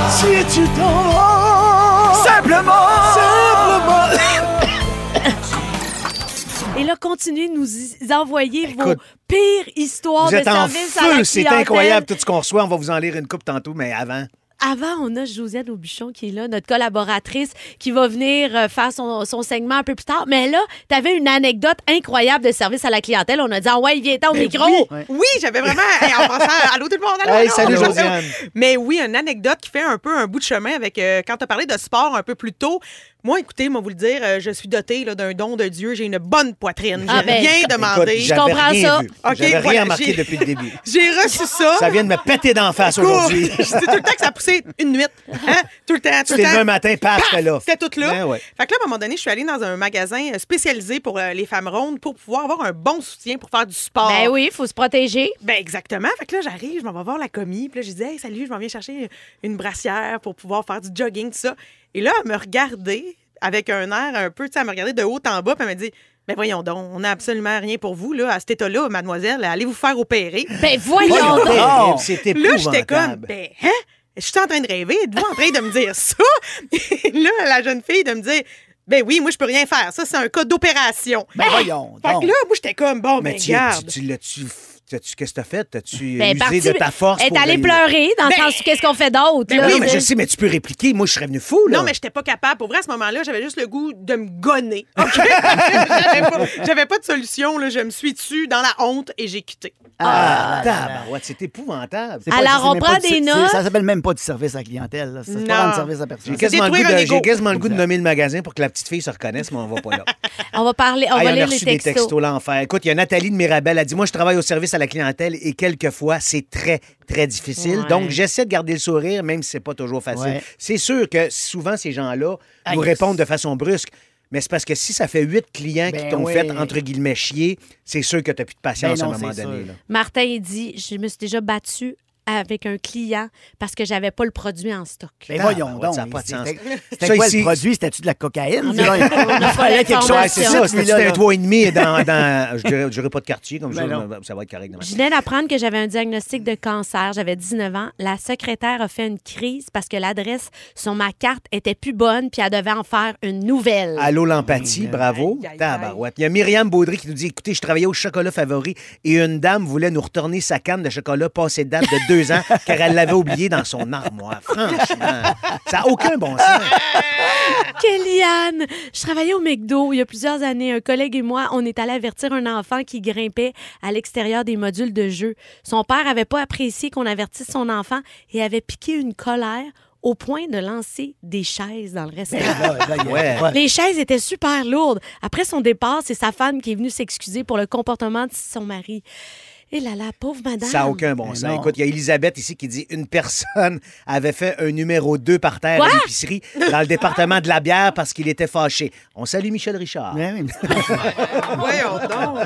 si tu t'en vas, simplement, simplement. Et là, continuez de nous envoyer vos pires histoires Vous de êtes en service à la feu, c'est clientèle. incroyable tout ce qu'on reçoit. On va vous en lire une coupe tantôt, mais avant. Avant, on a Josiane Aubuchon qui est là, notre collaboratrice, qui va venir euh, faire son, son segment un peu plus tard. Mais là, tu avais une anecdote incroyable de service à la clientèle. On a dit, ah ouais, viens-t'en au micro. Oui, j'avais vraiment. Hey, en passant, allô tout le monde, allô, Hey, allô, salut. Josiane. Mais oui, une anecdote qui fait un peu un bout de chemin avec euh, quand tu as parlé de sport un peu plus tôt. Moi, écoutez, moi vous le dire, euh, je suis dotée là, d'un don de Dieu. J'ai une bonne poitrine. J'ai Ah, ben, rien demandé. Écoute, j'avais comprends rien ça. vu. OK, J'avais voilà, rien remarqué j'ai- depuis le début. J'ai reçu ça. Ça vient de me péter d'en face Écoute, aujourd'hui. Je dis tout le temps que ça poussait une nuit. Hein? Tout le temps, tout le temps. un matin, paf, Paf! c'était là. C'était tout là. Ben ouais. Fait que là, à un moment donné, je suis allée dans un magasin euh, spécialisé pour euh, les femmes rondes pour pouvoir avoir un bon soutien pour faire du sport. Ben oui, il faut se protéger. Ben exactement. Fait que là, j'arrive, je m'en vais voir la commis. Puis là, je dis, hey, salut, je m'en viens chercher une brassière pour pouvoir faire du jogging, tout ça. Et là, elle me regardait avec un air un peu, tu sais, elle me regardait de haut en bas, puis elle me dit, ben voyons donc, on n'a absolument rien pour vous, là, à cet état-là, mademoiselle, allez vous faire opérer. Ben voyons donc. C'est Là, j'étais comme, ben, hein? Je suis en train de rêver, êtes-vous en train de me dire ça? Et là, la jeune fille de me dire, ben oui, moi, je peux rien faire. Ça, c'est un cas d'opération. Ben voyons Fait donc. que là, moi, j'étais comme, bon, Mais ben, tu, garde. tu, tu l'as-tu t'as-tu- qu'est-ce que t'as fait? T'as-tu Ben, usé de ta force? Elle est pour allée le- pleurer, dans le Ben, sens où qu'est-ce qu'on fait d'autre? ben là, Oui, mais je sais. mais tu peux répliquer. Moi, je serais venu fou, là. Non, mais j'étais pas capable. Pour vrai, à ce moment-là, j'avais juste le goût de me gonner. OK? J'avais pas, pas de solution. Là. Je me suis dessus dans la honte et j'ai quitté. Ah, tabarouette, c'est épouvantable. Alors, on prend du- des notes. Ça s'appelle même pas du service à la clientèle. là. Ça, Non. pas rendre service à personne. J'ai quasiment, le goût, de, nommer le magasin pour que la petite fille se reconnaisse, mais on va pas là. On va parler, on va on a lire les reçu des textos. textos l'enfer. Écoute, il y a Nathalie de Mirabel. Elle dit Moi, je travaille au service à la clientèle et quelquefois, c'est très, très difficile. Ouais. Donc, j'essaie de garder le sourire, même si c'est pas toujours facile. Ouais. C'est sûr que souvent, ces gens-là Aïe. nous répondent de façon brusque. Mais c'est parce que si ça fait huit clients qui Ben t'ont oui. fait, entre guillemets, chier, c'est sûr que tu n'as plus de patience Ben non, à un moment donné. là. Martin, il dit Je me suis déjà battue avec un client parce que j'avais pas le produit en stock. Ben Ah, voyons ouais, donc. ça pas de sens. C'était quoi ici- le produit? C'était-tu de la cocaïne? Il fallait quelque chose. C'est ça. C'était un là. 3,5 dans, dans. Je dirais, je dirais pas de quartier, comme Ben ça, non. ça va être correct. Je venais d'apprendre que j'avais un diagnostic de cancer. J'avais 19 ans. La secrétaire a fait une crise parce que l'adresse sur ma carte était plus bonne puis elle devait en faire une nouvelle. Allô, l'empathie, bravo. Aïe. Tabarouette. Il y a Myriam Baudry qui nous dit Écoutez, je travaillais au chocolat favori et une dame voulait nous retourner sa canne de chocolat passée de date de deux ans car elle l'avait oublié dans son armoire. Franchement, ça n'a aucun bon sens. Kéliane! Je travaillais au McDo il y a plusieurs années. Un collègue et moi, on est allé avertir un enfant qui grimpait à l'extérieur des modules de jeu. Son père avait pas apprécié qu'on avertisse son enfant et avait piqué une colère au point de lancer des chaises dans le restaurant. Ouais. Les chaises étaient super lourdes. Après son départ, c'est sa femme qui est venue s'excuser pour le comportement de son mari. Et là là, pauvre madame. Ça n'a aucun bon Mais sens. non. Écoute, il y a Elisabeth ici qui dit une personne avait fait un numéro 2 par terre à Quoi? l'épicerie dans le département de la bière parce qu'il était fâché. On salue Michel Richard. Ouais, oui, mais- Voyons donc.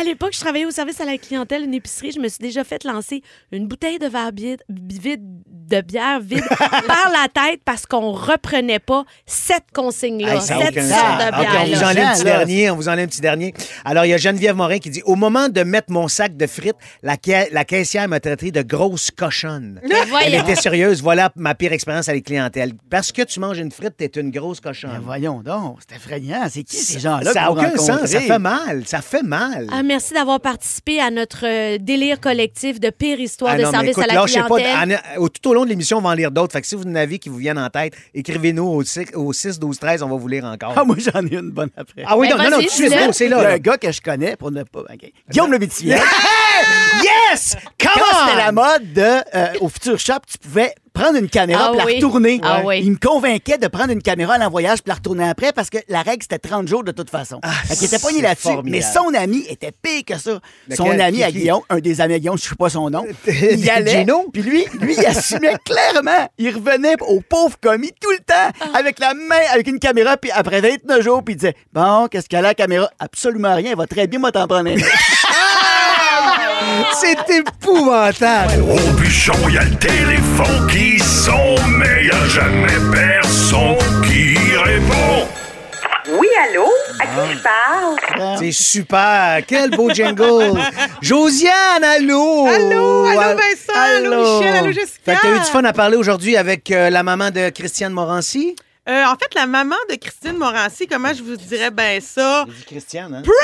À l'époque, je travaillais au service à la clientèle, une épicerie. Je me suis déjà fait lancer une bouteille de verre vide, vide- de bière vide par la tête parce qu'on reprenait pas cette consigne-là, Hey, cette aucun sorte sens. de OK, on vous un petit dernier. On vous en lit un petit dernier. Alors, il y a Geneviève Morin qui dit Au moment de mettre mon sac de frites, la, ca- la caissière m'a traité de grosse cochonne. Elle était sérieuse. Voilà ma pire expérience avec clientèle. Parce que tu manges une frite, t'es une grosse Mais cochonne. voyons donc, c'est effrayant. C'est qui ces gens-là? Ça n'a aucun sens. Ça fait mal. Ça fait mal. Ah, merci d'avoir participé à notre euh, délire collectif de pire histoire Ah de non, service écoute, à la pas. clientèle. En- au- tout au long de l'émission, on va en lire d'autres. Fait que si vous en avez qui vous viennent en tête, écrivez-nous au 6, au 6 12 13, on va vous lire encore. Ah, moi, j'en ai une bonne après. Ah oui, Ben, non, non, non, dis-le. go, c'est Il y a là. un gars que je connais pour ne pas. Guillaume le Yes! Come Quand c'était la mode de, euh, au Futur Shop, tu pouvais prendre une caméra Ah et la oui. retourner. Ah oui. Il me convainquait de prendre une caméra en voyage puis la retourner après parce que la règle, c'était 30 jours de toute façon. fait qu'il était pogné là-dessus. Mais son ami était pire que ça. Son ami Qui- à qui? Guillaume, un des amis à Guillaume, je ne sais pas son nom, il y allait. Gino? Puis lui, lui, il assumait clairement. Il revenait au pauvre commis tout le temps avec la main, avec une caméra, puis après 29 jours, puis il disait Bon, qu'est-ce qu'il y a là, la caméra Absolument rien, elle va très bien, moi, t'en prendre un. C'est épouvantable. Au bûchon, y a le téléphone qui sonne, mais y a jamais personne qui répond. Oui, allô? À qui je parle? C'est super. Quel beau jingle. Josiane, allô? Allô, allô, Vincent, allô, Michel, allô, Jessica? Fait que t'as eu du fun à parler aujourd'hui avec euh, la maman de Christiane Morancy? Euh, en fait, la maman de Christine Morancy, comment je vous dirais ben ça? Dit Christiane, hein? Prank!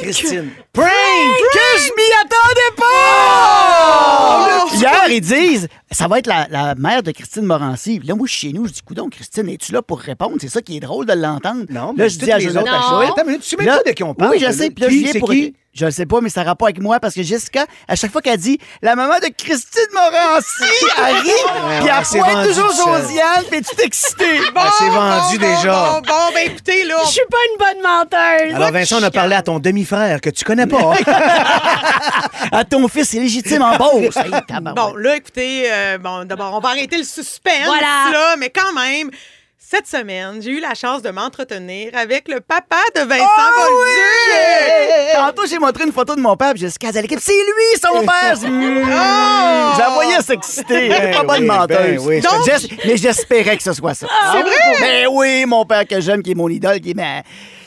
Christine. Prank! que je m'y attendais pas! Hier, ils disent, ça va être la, la mère de Christine Morancy. Puis Là, moi, je suis chez nous, je dis, coudon, Christine, es-tu là pour répondre? C'est ça qui est drôle de l'entendre. Non, mais là, je toutes dis à les Jonathan autres, Non. Attends une minute, tu sais même Là- pas de qui on parle. Oui, je sais. Puis là, Qui, je viens c'est pour. qui? Je le sais pas, mais ça a rapport avec moi parce que Jessica, à chaque fois qu'elle dit la maman de Christine Morancy, elle rit, puis elle elle pointe toujours. Josiane, puis tu t'es excité. Bon, Elle s'est vendue bon, déjà. Bon, bon, ben écoutez, là. Je suis pas une bonne menteuse. Alors, Vincent, on a parlé à ton demi-frère que tu connais pas. À ton fils est légitime en Beauce. Bon, là, écoutez, euh, bon, d'abord, on va arrêter le suspense, Voilà. là, mais quand même, cette semaine, j'ai eu la chance de m'entretenir avec le papa de Vincent Oh Bolduc. Tantôt, j'ai montré une photo de mon père, a dit à l'équipe, c'est lui, son père. Hmm. Oh! Je la voyais s'exciter. Elle est pas Ben bonne oui, menteuse. ben oui. Donc- mais j'espérais que ce soit ça. C'est vrai? Mais oui, mon père que j'aime, qui est mon idole, qui est ma.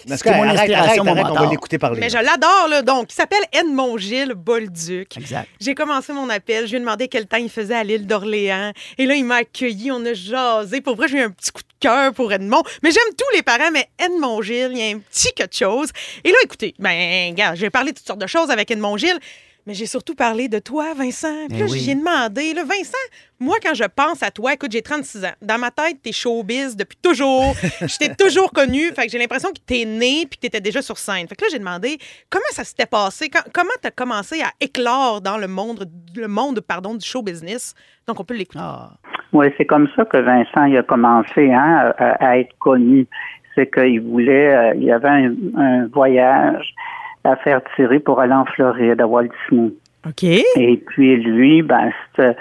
Parce qui est mon arrête, arrête, inspiration, mon arrête, on va l'écouter parler. Mais je l'adore, là. Donc, il s'appelle Edmond Gilles Bolduc. Exact. J'ai commencé mon appel, je lui ai demandé quel temps il faisait à l'île d'Orléans. Et là, il m'a accueilli, on a jasé. Pour vrai, j'ai eu un petit coup de cœur pour Edmond. Mais j'aime tous les parents, mais Edmond Gilles, il y a un petit quelque chose. Et là, écoutez, ben, gars, j'ai parlé de toutes sortes de choses avec Edmond Gilles. Mais j'ai surtout parlé de toi, Vincent. Puis Eh là, oui. j'y ai demandé. Là, Vincent, moi, quand je pense à toi, écoute, j'ai 36 ans. Dans ma tête, t'es showbiz depuis toujours. je t'ai toujours connu. Fait que j'ai l'impression que t'es né puis que t'étais déjà sur scène. Fait que là, j'ai demandé comment ça s'était passé? quand- comment t'as commencé à éclore dans le monde, le monde pardon, du show business? Donc, on peut l'écouter. Ah. Oui, c'est comme ça que Vincent il a commencé hein, à, à être connu. C'est qu'il voulait, euh, il y avait un, un voyage à faire tirer pour aller en Floride, à Walt Disney. OK. Et puis lui, ben, c'est-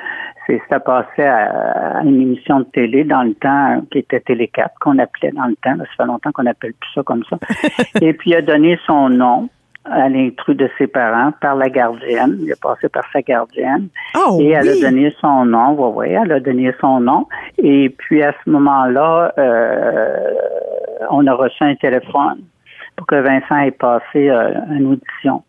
c'était passé à, à une émission de télé dans le temps qui était Télé 4, qu'on appelait dans le temps. là, ça fait longtemps qu'on appelle plus ça comme ça. Et puis il a donné son nom à l'intrus de ses parents par la gardienne. Il a passé par sa gardienne. Oh, Et elle oui. a donné son nom, oui, oui, elle a donné son nom. Et puis à ce moment-là, euh, on a reçu un téléphone pour que Vincent ait passé euh, une audition.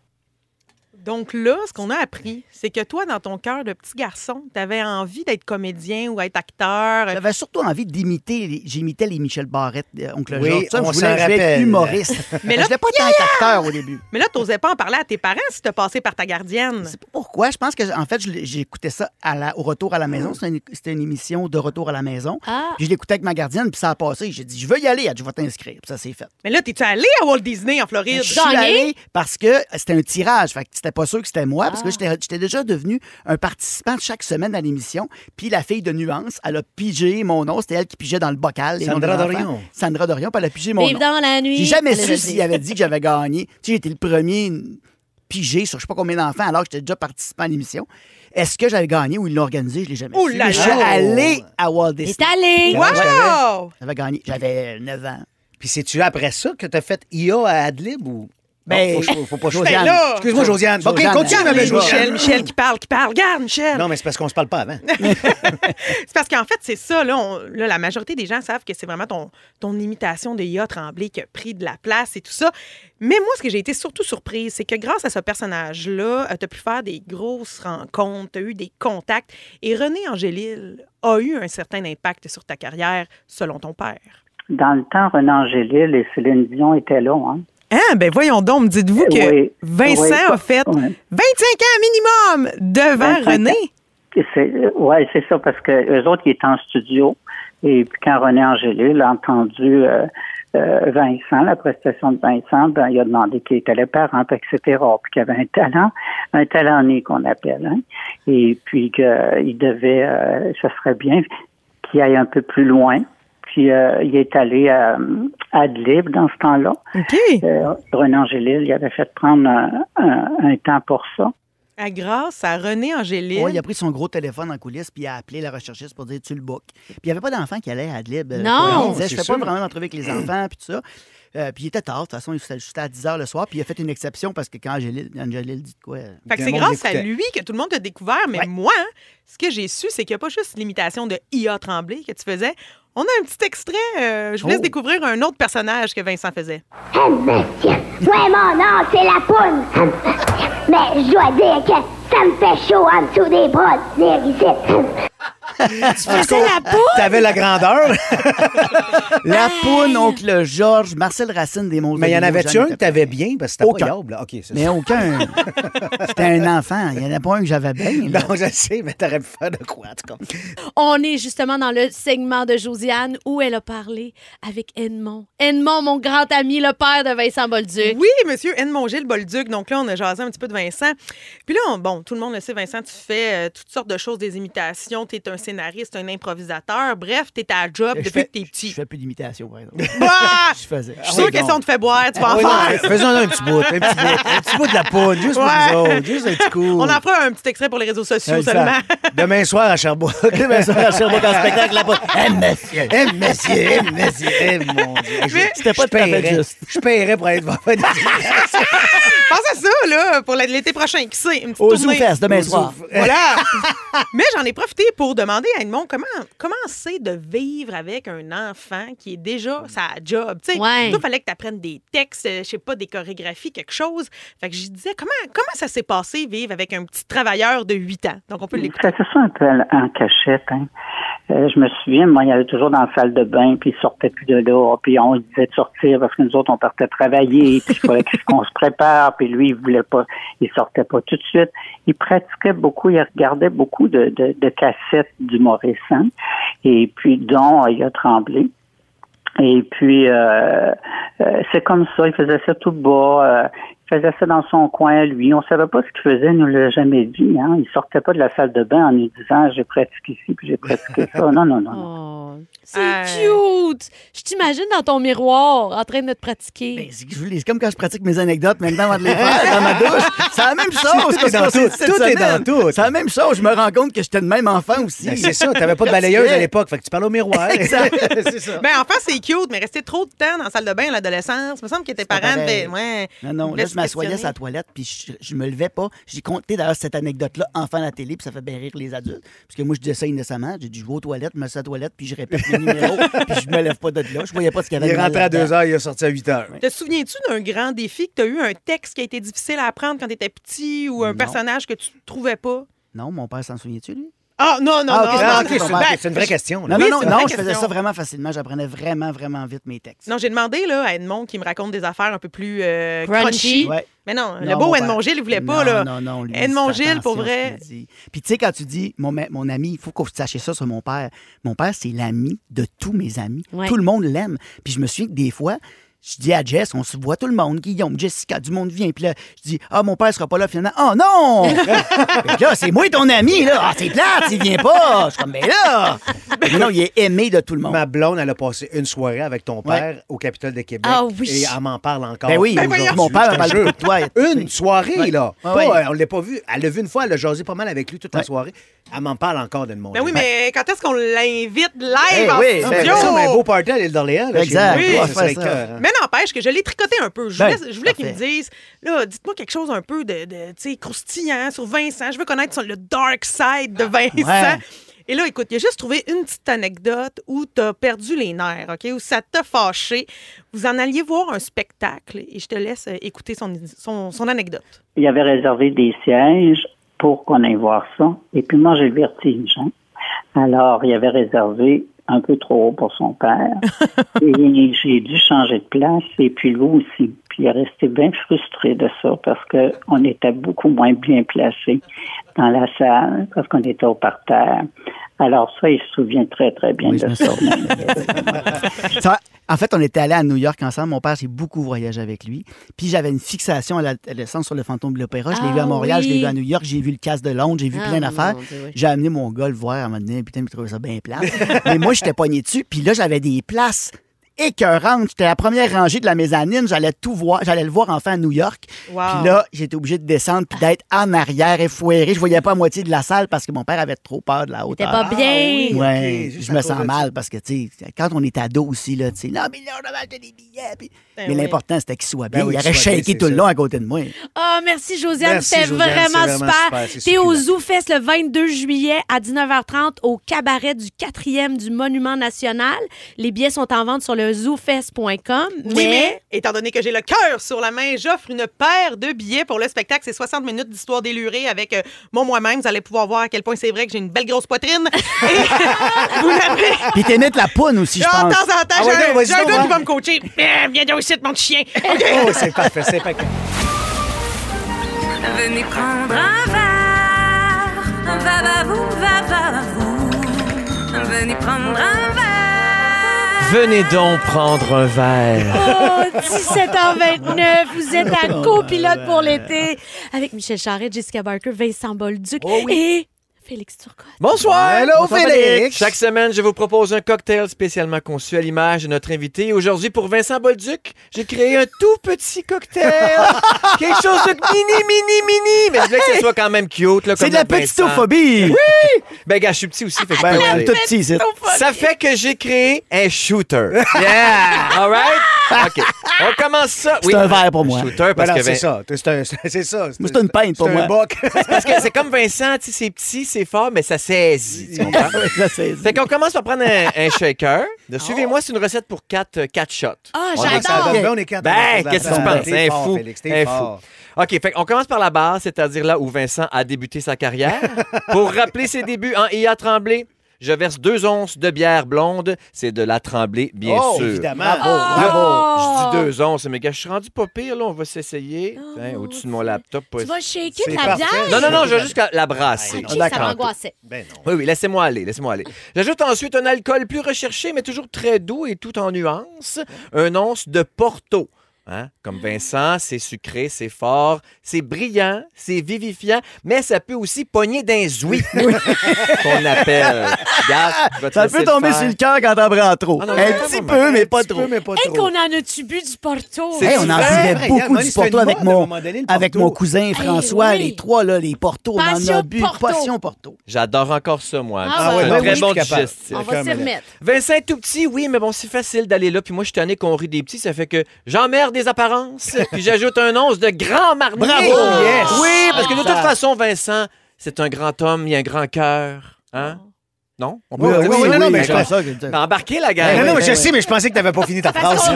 Donc là, ce qu'on a appris, c'est que toi, dans ton cœur de petit garçon, t'avais envie d'être comédien ou être acteur. J'avais surtout envie d'imiter, les- j'imitais les Michel Barrette, euh, Oncle Oui, Georges. ça, on je voulais, s'en je voulais être rappelle. humoriste. Mais Mais là- je voulais pas tant être acteur au début. Mais là, t'osais pas en parler à tes parents si t'as passé par ta gardienne. Je sais pas pourquoi. Je pense que, en fait, je l'ai- j'écoutais ça à la- au retour à la maison. C'était une, c'était une émission de retour à la maison. Ah. Puis je l'écoutais avec ma gardienne, puis ça a passé. J'ai dit, je veux y aller. Elle a dit, je vais t'inscrire. Puis ça s'est fait. Mais là, t'es-tu allé à Walt Disney en Floride? Je suis Gagné? allé parce que c'était un tirage. Fait que c'était pas sûr que c'était moi, parce que Ah. j'étais j'étais déjà devenu un participant chaque semaine à l'émission. Puis la fille de Nuance, elle a pigé mon nom. C'était elle qui pigeait dans le bocal. Sandra. Dorion. Sandra Dorion, puis elle a pigé mon Vive nom. dans la nuit. J'ai jamais su s'il avait dit que j'avais gagné. Tu sais, j'étais le premier pigé sur je sais pas combien d'enfants alors que j'étais déjà participant à l'émission. Est-ce que j'avais gagné ou ils l'ont organisé? Je l'ai jamais Oh su. je suis allé à Walt T'es Disney. allé. Wow! J'avais gagné. J'avais 9 ans. Puis c'est-tu après ça que tu as fait IA à Adlib ou? Ben, Non, faut, faut pas Josiane. Ben là! Excuse-moi, Josiane. OK, Josiane, continue, ma belle Michel, Josiane. Michel qui parle, qui parle. Regarde, Michel! Non, mais c'est parce qu'on se parle pas avant. C'est parce qu'en fait, c'est ça. Là, on- là, la majorité des gens savent que c'est vraiment ton, ton imitation de Ya Tremblay qui a pris de la place et tout ça. Mais moi, ce que j'ai été surtout surprise, c'est que grâce à ce personnage-là, tu as pu faire des grosses rencontres, tu as eu des contacts. Et René Angélil a eu un certain impact sur ta carrière, selon ton père. Dans le temps, René Angélil et Céline Dion étaient là. Hein? Ah, ben voyons donc, dites-vous que Oui. Vincent Oui, a fait oui. 25 ans minimum devant 25 René. Oui, c'est ça, parce que eux autres, ils étaient en studio. Et puis quand René Angélil a entendu euh, euh, Vincent, la prestation de Vincent, ben, il a demandé qui étaient les parents, puis etc. Puis qu'il avait un talent, un talent né qu'on appelle. Hein? Et puis qu'il devait, euh, ce serait bien qu'il aille un peu plus loin. Puis euh, il est allé à, à Adlib dans ce temps-là. OK. Euh, René Angélil, il avait fait prendre un, un- un temps pour ça. À grâce à René Angélil. Ouais, il a pris son gros téléphone en coulisses puis il a appelé la recherchiste pour dire tu le book. Puis il n'y avait pas d'enfant qui allait à Adlib. euh, Non, il disait je fais sûr. pas vraiment d'entrevue avec les enfants puis tout ça. Euh, puis il était tard, de toute façon, il était juste à 10 h le soir, puis il a fait une exception parce que quand Angélil, Angélil dit de quoi. euh, Fait que c'est grâce à lui que tout le monde t'a découvert, mais Ouais. moi, ce que j'ai su, c'est qu'il n'y a pas juste l'imitation de I.A. Tremblay que tu faisais. On a un petit extrait. euh, je vous laisse Oh. découvrir un autre personnage que Vincent faisait. Mon nom, c'est la poune. Mais je dois dire que ça me fait chaud en dessous des bras de venir ici. Faisais la poule? T'avais la grandeur. La poune, oncle Georges, Marcel Racine des Monts Mais il y en avait-tu un que t'avais bien? Parce que c'était Aucun. pas yable, là. OK, c'est Mais ça. aucun. C'était un enfant. Il n'y en a pas un que j'avais bien. là. Non, je sais, mais t'aurais pu faire de quoi, en tout cas. On est justement dans le segment de Josiane où elle a parlé avec Edmond. Edmond, mon grand ami, le père de Vincent Bolduc. Oui, monsieur Edmond Gilles Bolduc. Donc là, on a jasé un petit peu de Vincent. Puis là, on- bon, tout le monde le sait, Vincent, tu fais euh, toutes sortes de choses, des imitations. Tu es un scénariste, un improvisateur. Bref, tu es à job Je depuis fais- que tu es Je petit. fais plus d'imitation, par exemple. Ah! Je faisais. Je suis sûre que si on te fait boire, tu vas en Oui, faire. Faisons un petit bout, un petit bout, un petit bout de la poudre, juste pour nous autres, juste un petit coup. On en fera un petit extrait pour les réseaux sociaux seulement. Demain soir à Sherbrooke. Demain soir à Sherbrooke en spectacle là-bas. Eh, monsieur, eh, monsieur, eh, monsieur, eh, mon Dieu. Je- C'était pas je paierais- juste. Je paierais pour aller voir faire des Pense à ça, là, pour l'été prochain. Qui sait? Une petite Au tournée. Zoufest, demain soir. Voilà. Mais j'en ai profité pour demander à Edmond comment comment c'est de vivre avec un enfant qui est déjà sa job? Tu sais, Ouais. il fallait que tu apprennes des textes, je sais pas, des chorégraphies, quelque chose. Fait que je disais comment comment ça s'est passé vivre avec un petit travailleur de 8 ans? Donc on peut l'écouter. Ça se fait un peu en cachette. Hein. Euh, je me souviens, moi, il allait toujours dans la salle de bain, puis il sortait plus de là, puis on disait de sortir parce que nous autres, on partait travailler, puis il fallait qu'on se prépare, puis lui, il voulait pas, il sortait pas tout de suite. Il pratiquait beaucoup, il regardait beaucoup de, de, de cassettes d'humoristes, et puis dont il a tremblé. Et puis, euh, euh, c'est comme ça, il faisait ça tout bas. euh, faisait ça dans son coin, lui. On savait pas ce qu'il faisait, il nous l'a jamais dit. Hein. Il sortait pas de la salle de bain en nous disant j'ai pratiqué ici puis j'ai pratiqué ça. Non, non, non. non. Oh, c'est Euh. cute! Je t'imagine dans ton miroir en train de te pratiquer. Ben, c'est comme quand je pratique mes anecdotes maintenant avant de les faire dans ma douche. C'est la même chose. Tout est dans tout. cette Tout est dans tout. C'est la même chose. Je me rends compte que j'étais le même enfant aussi. Ben, c'est ça, t'avais pas de balayeuse à l'époque, fait que tu parles au miroir. Exact. c'est ça. Ben, enfin, c'est cute, mais rester trop de temps dans la salle de bain à l'adolescence, il me semble que tes parents, ouais. Non, non, là, m'assoyais sur la toilette, puis je, je me levais pas. J'ai compté d'ailleurs cette anecdote-là enfant à la télé, puis ça fait bien rire les adultes. Parce que moi, je disais ça innocemment. J'ai dit, je vais aux toilettes, je me suis à la toilette, puis je répète le numéro, puis je me lève pas de là. Je voyais pas ce qu'il y avait Il est rentré à là-dedans. 2 heures, il est sorti à 8 heures. Te souviens-tu d'un grand défi que tu as eu, un texte qui a été difficile à apprendre quand tu étais petit ou un Non. personnage que tu trouvais pas? Non, mon père s'en souvient-tu, lui? Ah, non, non, Ah, non. ok, non, non, ok, c'est non, une, ben, vraie- c'est une vraie question. là. Non, Oui, non, c'est non, une non, je faisais question. ça vraiment facilement. J'apprenais vraiment, vraiment vite mes textes. Non, j'ai demandé là, à Edmond qui me raconte des affaires un peu plus euh, Crunchy. crunchy. Ouais. Mais non, le Non, beau mon Edmond père- Gilles, il voulait non, pas. là. Non, non, lui, Edmond Gilles, pour attention à ce vrai. qu'il dit. Puis tu sais, quand tu dis, mon, ma- mon ami, il faut que vous sachiez ça sur mon père. Mon père, c'est l'ami de tous mes amis. Ouais. Tout le monde l'aime. Puis je me souviens que des fois, je dis à Jess, on se voit tout le monde, Guillaume, Jessica, du monde vient. Puis là, je dis, ah, mon père sera pas là finalement. Oh non! Là, c'est moi ton ami, là. Ah, c'est plate, il vient pas. Je suis comme, ben là. Mais non, il est aimé de tout le monde. Ma blonde, elle a passé une soirée avec ton père au Capitole de Québec. Ah oui. Et elle m'en parle encore. Ben oui, aujourd'hui, mon père m'a parlé de toi. Une soirée, Ouais. là. Pas, ouais. euh, on l'a pas vu. Elle l'a vu une fois, elle a jasé pas mal avec lui toute la soirée. Elle m'en parle encore de mon Ben oui, mais quand est-ce qu'on l'invite live Eh en oui, ben, mais studio? ça, mais un beau party à l'île d'Orléans. Exact. Oui. ça. N'empêche que je l'ai tricoté un peu. Je Ben, voulais, je voulais qu'il me parfait. dise, là, dites-moi quelque chose un peu de, de tu sais, croustillant sur Vincent. Je veux connaître le dark side de Vincent. Ouais. Et là, écoute, il a juste trouvé une petite anecdote où tu as perdu les nerfs, OK? Où ça t'a fâché. Vous en alliez voir un spectacle et je te laisse euh, écouter son, son, son anecdote. Il avait réservé des sièges pour qu'on aille voir ça. Et puis moi, j'ai le vertige. hein. Alors, il avait réservé un peu trop haut pour son père. et j'ai dû changer de place. Et puis lui aussi. Puis il est resté bien frustré de ça parce que on était beaucoup moins bien placés dans la salle parce qu'on était au parterre. Alors ça, il se souvient très, très bien Oui, de me ça. Ça, en fait, on était allés à New York ensemble. Mon père, j'ai beaucoup voyagé avec lui. Puis j'avais une fixation à l'adolescence sur le fantôme de l'opéra. Je l'ai Ah vu à Montréal, je l'ai vu à New York, j'ai vu le casse de Londres, j'ai vu Ah, plein d'affaires. Oui. J'ai amené mon gars le voir à un moment donné. Putain, il trouvait ça bien plat. Mais moi, j'étais pogné dessus. Puis là, j'avais des places écœurantes. J'étais à la première rangée de la mezzanine. J'allais tout voir. J'allais le voir enfin à New York. Wow. Puis là, j'étais obligé de descendre puis d'être en arrière effoiré. Je voyais pas à moitié de la salle parce que mon père avait trop peur de la T'es hauteur. pas bien. oui. Ouais, je me sens mal parce que, tu sais, quand on est ado aussi, là, tu sais, non, mais là, on a acheté des billets. puis- Ben mais oui. l'important, c'était qu'il soit Ben bien. oui, il aurait shaké tout le long à côté de moi. Ah, merci Josiane, c'était vraiment, c'est vraiment super. super, T'es au. ZooFest le 22 juillet à 19h30 au cabaret du 4e du Monument National. Les billets sont en vente sur le zoofest.com. Oui, mais étant donné que j'ai le cœur sur la main, j'offre une paire de billets pour le spectacle. C'est 60 minutes d'histoire délurée avec euh, moi moi-même. Vous allez pouvoir voir à quel point c'est vrai que j'ai une belle grosse poitrine. Et vous l'avez. Puis t'imites la poune aussi, je Ah, De pense. temps en temps, Ah j'ai ouais, un, un gars qui va me coacher. Eh, Viens donc ici, mon chien. Oh, c'est parfait, c'est parfait. Venez prendre un verre, va va vous, va va vous. Venez prendre un verre. Venez donc prendre un verre. Oh, 17h29, vous êtes à copilote pour l'été. Avec Michel Charret, Jessica Barker, Vincent Bolduc et Félix Turcotte. Bonsoir. Hello, Bonsoir, Félix. Chaque semaine, je vous propose un cocktail spécialement conçu à l'image de notre invité. Aujourd'hui, pour Vincent Bolduc, j'ai créé un tout petit cocktail. Quelque chose de mini, mini, mini. Mais je voulais que ce soit quand même cute. là, C'est de la petitophobie. Ben, gars, je suis petit aussi. Fait que je Ben, tout petit. Ça fait que j'ai créé un shooter. Yeah! All right? OK. On commence ça. C'est un verre pour moi. Shooter parce Voilà, que c'est ça. C'est un- c'est ça. Moi, c'est une pinte pour C'est moi. un boc. Parce que c'est comme Vincent, tu sais, c'est petit, c'est fort, mais ça saisit. Tu comprends? Ça, c'est- Fait qu'on commence par prendre un, un shaker. De Suivez-moi, c'est une recette pour 4 quatre, shots. Ah, On Ça j'adore. on est quatre. Ben, qu'est-ce que tu penses? Fort, fou. Félix, Un fort. OK, fait qu'on commence par la base, c'est-à-dire là où Vincent a débuté sa carrière. pour rappeler ses débuts en IA Tremblay, je verse deux onces de bière blonde. C'est de la tremblée, bien Oh, sûr. évidemment. Là, Oh! je dis deux onces, mais gars, je suis rendu pas pire, là. On va s'essayer. Hein, Au-dessus de mon laptop. pas- Tu vas shaker de la parfait. bière? Non, non, non, je vais juste la brasser. Ok, ça m'angoissait. Ben non. Oui, oui, laissez-moi aller, laissez-moi aller. J'ajoute ensuite un alcool plus recherché, mais toujours très doux et tout en nuances. Un once de Porto. Hein? Comme Vincent, c'est sucré, c'est fort, c'est brillant, c'est vivifiant, mais ça peut aussi pogner d'un zoui, qu'on appelle. Je te Ça peut tomber sur le cœur quand t'en prends trop. Ah non, un petit peu, mais pas trop. peu, mais pas Hey, trop. qu'on en a-tu bu du Porto? Hey, on en buvait beaucoup du Porto avec un mon, donné, avec cousin François, oui. les trois, là, les Porto. On en a bu. Porto. Passion Porto. J'adore encore ça, moi. Ah c'est ouais, un ben très oui, bon digestif. On va s'y remettre. Vincent tout petit, oui, mais bon, c'est facile d'aller là. Puis moi, je suis tanné qu'on rit des petits. Ça fait que j'emmerde des apparences. puis j'ajoute un once de grand marnier. Bravo, yes. Oui, parce que de toute façon, Vincent, c'est un grand homme, il a un grand cœur. Hein? Non? On Oui, oui, oui, non, non, mais je pense- ça que- T'as embarqué, la. Ben non, non, mais je sais, mais je pensais que t'avais pas fini ta phrase.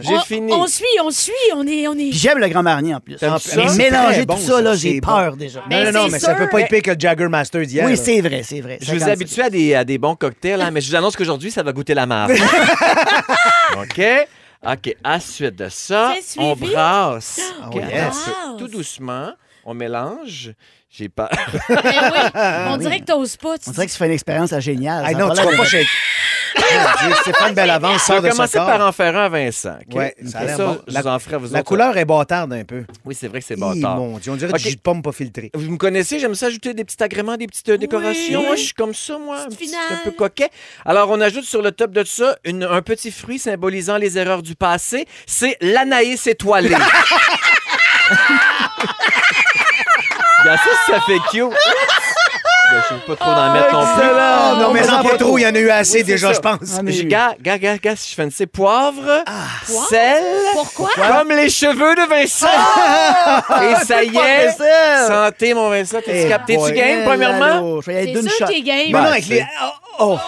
J'ai fini. On suit, on suit, on est... On est... J'aime le Grand Marnier en plus. Mais ça? Mais c'est mélanger tout bon, ça, là, j'ai peur déjà. Non, non, non, mais ça sûr. peut pas être pire que le Jagger Master d'hier. Oui, c'est vrai, c'est vrai. Je vous à des, à des bons cocktails, hein, mais je vous annonce qu'aujourd'hui, ça va goûter la marde. OK? OK. À suite de ça, on brasse. Ah yes. un peu. Tout doucement, on mélange. J'ai pas. Ben oui, on dirait que t'oses pas. tu On dirait que ça fait une expérience géniale. Ah Ça non, tu vas pas Stéphane Bellavance sort vais de commencer ce corps. par en faire un à Vincent. OK? Ouais, ça a Après l'air ça, bon. je La- vous en ferai à vous La autres. couleur est bâtarde un peu. Oui, c'est vrai que c'est Hi, bâtard. Mon Dieu, on dirait Ok. du jus de pomme pas filtré. Vous me connaissez, j'aime ça ajouter des petits agréments, des petites euh, décorations. Moi, je suis comme ça, moi, un, Petite petit- finale. un peu coquet. Alors, on ajoute sur le top de ça une- un petit fruit symbolisant les erreurs du passé. C'est l'anaïs étoilé. Regarde ça, ça fait cute. Ben, je ne veux pas trop en mettre non plus. Ah, non, mais en pas trop, il y en a eu assez déjà, je pense. Ah, mais- J'ai- Gars, gars, gars, gars, si je fais une c'est poivre, Poivre? sel, Pourquoi? comme les cheveux de Vincent. Et ça y est, santé, mon Vincent. T'es-tu Eh cap- T'es-tu boy. game, premièrement? C'est d'une sûr que t'es game. Mais non, avec les. Oh,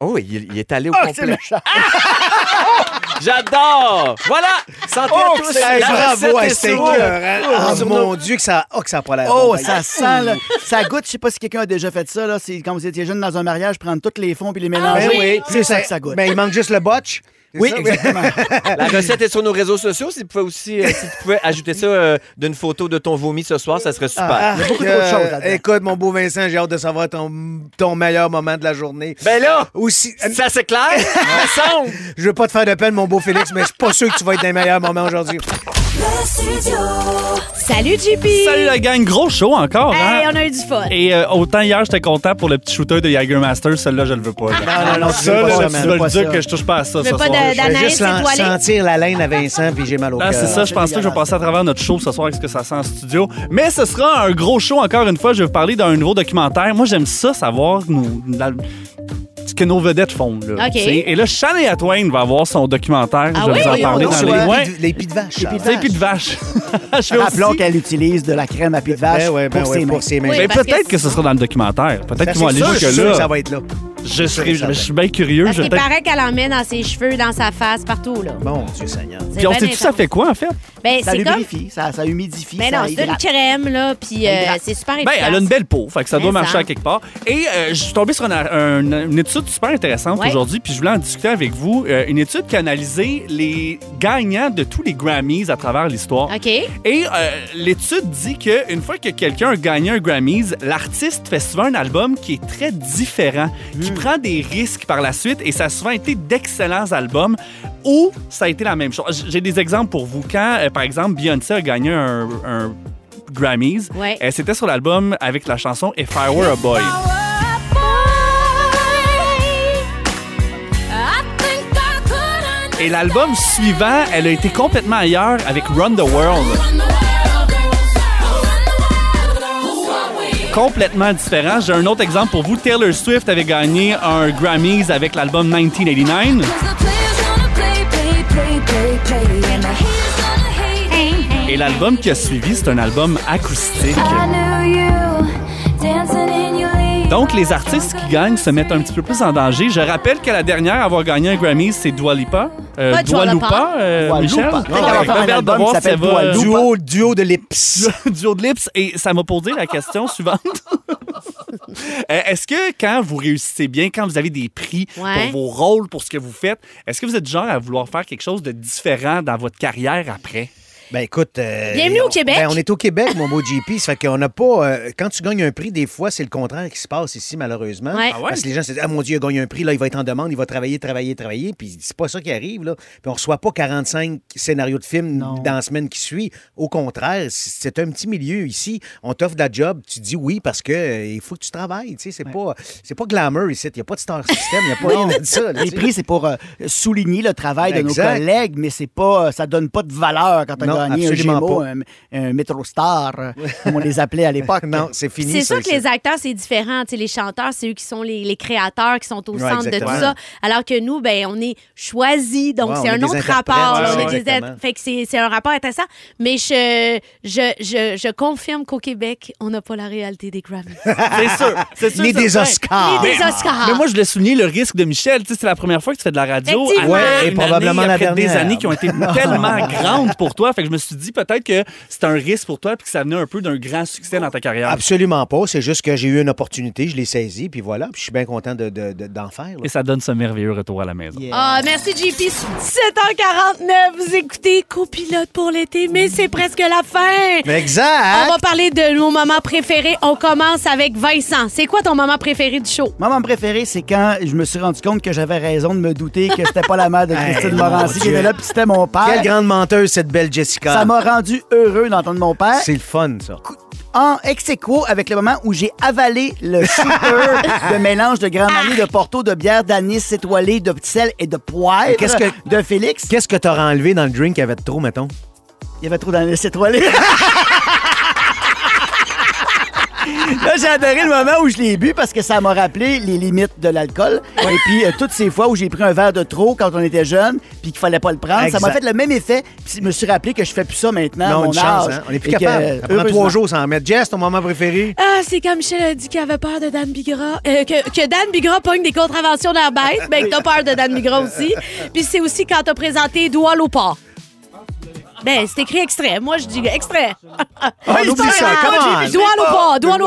oh. Oh, il, il est allé au Ah, c'est complet. J'adore! Voilà! Santé Oh, à tous! c'est- La bravo, recette est c'était sur- écœurant. Oh, sur mon Dieu, que ça, oh, que ça a pas l'air Oh, bon. ça sent, là. Ça goûte, je sais pas si quelqu'un a déjà fait ça, là. C'est quand vous étiez jeune dans un mariage, prendre tous les fonds puis les mélanger. Ben oui, c'est ça que ça goûte. Ben, il manque juste le botch. Oui, ça? exactement. La recette est sur nos réseaux sociaux. Si tu pouvais aussi, euh, si tu pouvais ajouter ça euh, d'une photo de ton vomi ce soir, ça serait super. Ah, Il y a beaucoup trop de choses là-dedans. Écoute, mon beau Vincent, j'ai hâte de savoir ton, ton meilleur moment de la journée. Ben là, Aussi, ça c'est clair, semble. je veux pas te faire de peine, mon beau Félix, mais je suis pas sûr que tu vas être dans les meilleurs moments aujourd'hui. Salut, JP! Salut la gang, gros show encore. Hey, hein? on a eu du fun. Et euh, autant hier, j'étais content pour le petit shooter de Jagermaster. Celui-là, je le veux pas. là. Non, non, non, tu Ça, veux pas là, ça, tu vas Pas le dire ça. que je touche pas à ça ce veux pas Je vais d'anaïs juste étoilée? sentir la laine à Vincent, puis j'ai mal au Ah, cœur. c'est ça, je pense pas que je vais passer à travers notre show ce soir avec ce que ça sent en studio. Mais ce sera un gros show encore une fois. Je vais vous parler d'un nouveau documentaire. Moi, j'aime ça, savoir nous- la- ce que nos vedettes font. Là, OK. Et là, Shania Twain va avoir son documentaire. Ah je vais oui? vous en parler dans sur les... les Ouais. les pieds de vache. Les pieds de vache. je vais Rappelons aussi... qu'elle utilise de la crème à pied de vache Ben ouais, ben pour ouais, ses mains. pour ses mains. Oui, Mais parce peut-être que que ce sera dans le documentaire. Peut-être Ben, qu'ils vont c'est aller sûr, je suis jusque sûr que là. ça va être là. Je, serai, ça je suis bien curieux. Parce qu'il paraît qu'elle en met dans ses cheveux, dans sa face, partout, là. Mon Dieu Seigneur. Puis on sait tout ça fait quoi, en fait? Ben, Ça c'est comme... lubrifie, ça, ça humidifie, Mais ça non, c'est une crème, là, puis euh, c'est super Ben, efficace. elle a une belle peau, fait que ça doit Mais marcher à quelque part. Et euh, je suis tombé sur une, un- une étude super intéressante Ouais. aujourd'hui, puis je voulais en discuter avec vous. Euh, une étude qui a analysé les gagnants de tous les Grammys à travers l'histoire. OK. Et euh, l'étude dit qu'une fois que quelqu'un a gagné un Grammys, l'artiste fait souvent un album qui est très différent, qui Hmm. prend des risques par la suite, et ça a souvent été d'excellents albums ou ça a été la même chose. J'ai des exemples pour vous. Quand, euh, par exemple, Beyoncé a gagné un, un Grammys, Ouais. euh, c'était sur l'album avec la chanson If I Were a Boy. Et l'album suivant, elle a été complètement ailleurs avec Run the World. Complètement différent. J'ai un autre exemple pour vous. Taylor Swift avait gagné un Grammys avec l'album 1989. Et l'album qui a suivi, c'est un album acoustique. Donc, les artistes qui gagnent se mettent un petit peu plus en danger. Je rappelle que la dernière à avoir gagné un Grammy, c'est Dua Lipa. Euh, euh, Michel? De voir s'appelle va-. Duo, duo de lips. duo de lips. Et ça m'a posé la question suivante. Euh, Est-ce que quand vous réussissez bien, quand vous avez des prix Ouais. pour vos rôles, pour ce que vous faites, est-ce que vous êtes du genre à vouloir faire quelque chose de différent dans votre carrière après? Ben écoute. euh, Bienvenue au on- Québec. ben, on est au Québec, mon beau GP. Ça fait qu'on n'a pas. euh, quand tu gagnes un prix, des fois, c'est le contraire qui se passe ici, malheureusement. Ouais. Ah ouais? Parce que les gens se disent Ah mon Dieu, il a gagné un prix, là, il va être en demande, il va travailler, travailler, travailler. Puis c'est pas ça qui arrive, là. Puis on reçoit pas 45 scénarios de films dans la semaine qui suit. Au contraire, c'est un petit milieu ici. On t'offre de la job, tu dis oui parce que euh, il faut que tu travailles. Tu sais, c'est pas, c'est pas glamour ici. Il n'y a pas de star system, il n'y a pas rien de ça. là, Les prix, c'est pour euh, souligner le travail de nos Exact. collègues, mais c'est pas, ça donne pas de valeur quand on Non, a gagné un absolument Gémeaux, pas. un, un Metro Star, euh, comme on les appelait à l'époque. non, c'est fini. C'est sûr que les acteurs, c'est différent. Tu sais, les chanteurs, c'est eux qui sont les, les créateurs, qui sont au Ouais, centre de tout ça. Alors que nous, ben, on est choisis. Donc, Ouais, c'est un autre rapport. ouais, là. On ouais, est des- exactement. Fait que c'est c'est un rapport intéressant. Mais je, je, je, je confirme qu'au Québec, on n'a pas la réalité des Grammys. C'est sûr. C'est sûr Ni des. Oscars. Ni des Oscars. Mais moi, je voulais souligner le risque de Michel. Tu sais, c'est la première fois que tu fais de la radio. Après Ouais, et probablement la après des dernière. années qui ont été tellement grandes pour toi. Fait que je me suis dit peut-être que c'est un risque pour toi puis que ça venait un peu d'un grand succès dans ta carrière. Absolument pas. C'est juste que j'ai eu une opportunité, je l'ai saisie, puis voilà. Puis je suis bien content de- de- de- d'en faire. là. Et ça donne ce merveilleux retour à la maison. Ah, merci JP. 17h49, vous écoutez Copilote pour l'été, mais c'est presque la fin. Exact. On va parler de nos moments préférés. On commence avec Vincent. C'est quoi ton moment préféré du show? Mon moment préféré, c'est quand je me suis rendu compte que j'avais raison de me douter que c'était pas la mère de Christine Hey, Morancy qui était là, puis c'était mon père. Quelle grande menteuse, cette belle Ça m'a rendu heureux d'entendre mon père. C'est le fun, ça. En ex aequo avec le moment où j'ai avalé le shooter de mélange de Grand Marnier, de Porto, de bière d'anis étoilé, de sel et de poivre Qu'est-ce que- de Félix. Qu'est-ce que t'auras enlevé dans le drink qui avait de trop, mettons? Il y avait trop d'anis étoilé. Là, j'ai adoré le moment où je l'ai bu parce que ça m'a rappelé les limites de l'alcool. Et puis, euh, toutes ces fois où j'ai pris un verre de trop quand on était jeune, puis qu'il fallait pas le prendre, ça m'a fait le même effet. Puis, je me suis rappelé que je fais plus ça maintenant. à non, mon une chance, âge. hein? On est plus Et que, capable. Ça prend heureusement. trois jours sans en mettre. Jess, ton moment préféré? Ah, c'est quand Michel a dit qu'il avait peur de Dan Bigra. euh, que, que Dan Bigra pogne des contraventions d'air bête. Ben, que t'as peur de Dan Bigra aussi. Puis c'est aussi quand t'as présenté Doual au port. Ben, c'est écrit extrait. Moi, je dis extrait. Ah, on oublie ça, comment?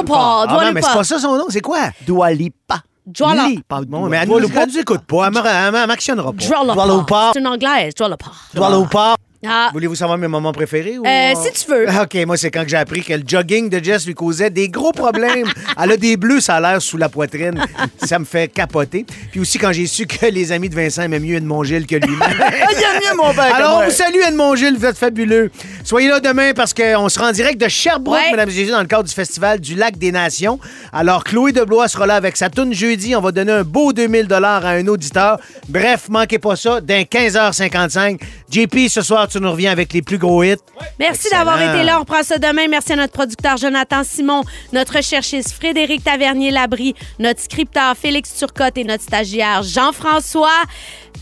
Port, Ah Doual non, mais c'est pas ça son nom, c'est quoi? Dua Lipa. Dwala. Li, pas Bon, Dua- mais elle Dua nous, écoute pas. Elle m'actionnera pas. Dwala port. C'est une anglaise, Doual au Ah, Voulez-vous savoir mes moments préférés? Ou... Euh, si tu veux. OK, moi, c'est quand j'ai appris que le jogging de Jess lui causait des gros problèmes. Elle a des bleus, ça a l'air sous la poitrine. Ça me fait capoter. Puis aussi quand j'ai su que les amis de Vincent aimaient mieux Edmond Gilles que lui-même. Il aime mieux mon père. Alors, on vous salue, Edmond Gilles, vous êtes fabuleux. Soyez là demain parce qu'on sera en direct de Sherbrooke, Ouais. mesdames et messieurs, dans le cadre du Festival du Lac des Nations. Alors, Chloé Deblois sera là avec sa toune jeudi. On va donner un beau 2000 à un auditeur. Bref, manquez pas ça, d'un 15h55. JP, ce soir, tu nous reviens avec les plus gros hits. Merci d'avoir été là. On reprend ça demain. Merci à notre producteur Jonathan Simon, notre recherchiste Frédéric Tavernier-Labry, notre scripteur Félix Turcotte et notre stagiaire Jean-François.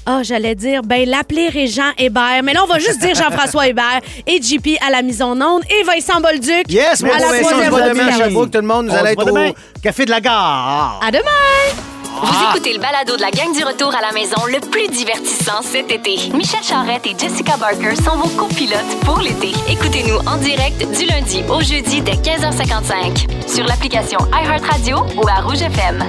Ah, j'allais dire, ben, l'appeler Régent Hébert. Mais là, on va juste dire Jean-François Hébert et JP à la mise en onde et Vincent Bolduc. Yes, mon à beau la Vincent, on se voit demain à du Sherbrooke. Tout le monde, nous On allons être au Café de la Gare. À demain! Vous écoutez le balado de la gang du retour à la maison le plus divertissant cet été. Michel Charrette et Jessica Barker sont vos copilotes pour l'été. Écoutez-nous en direct du lundi au jeudi dès 15h55 sur l'application iHeartRadio ou à Rouge FM.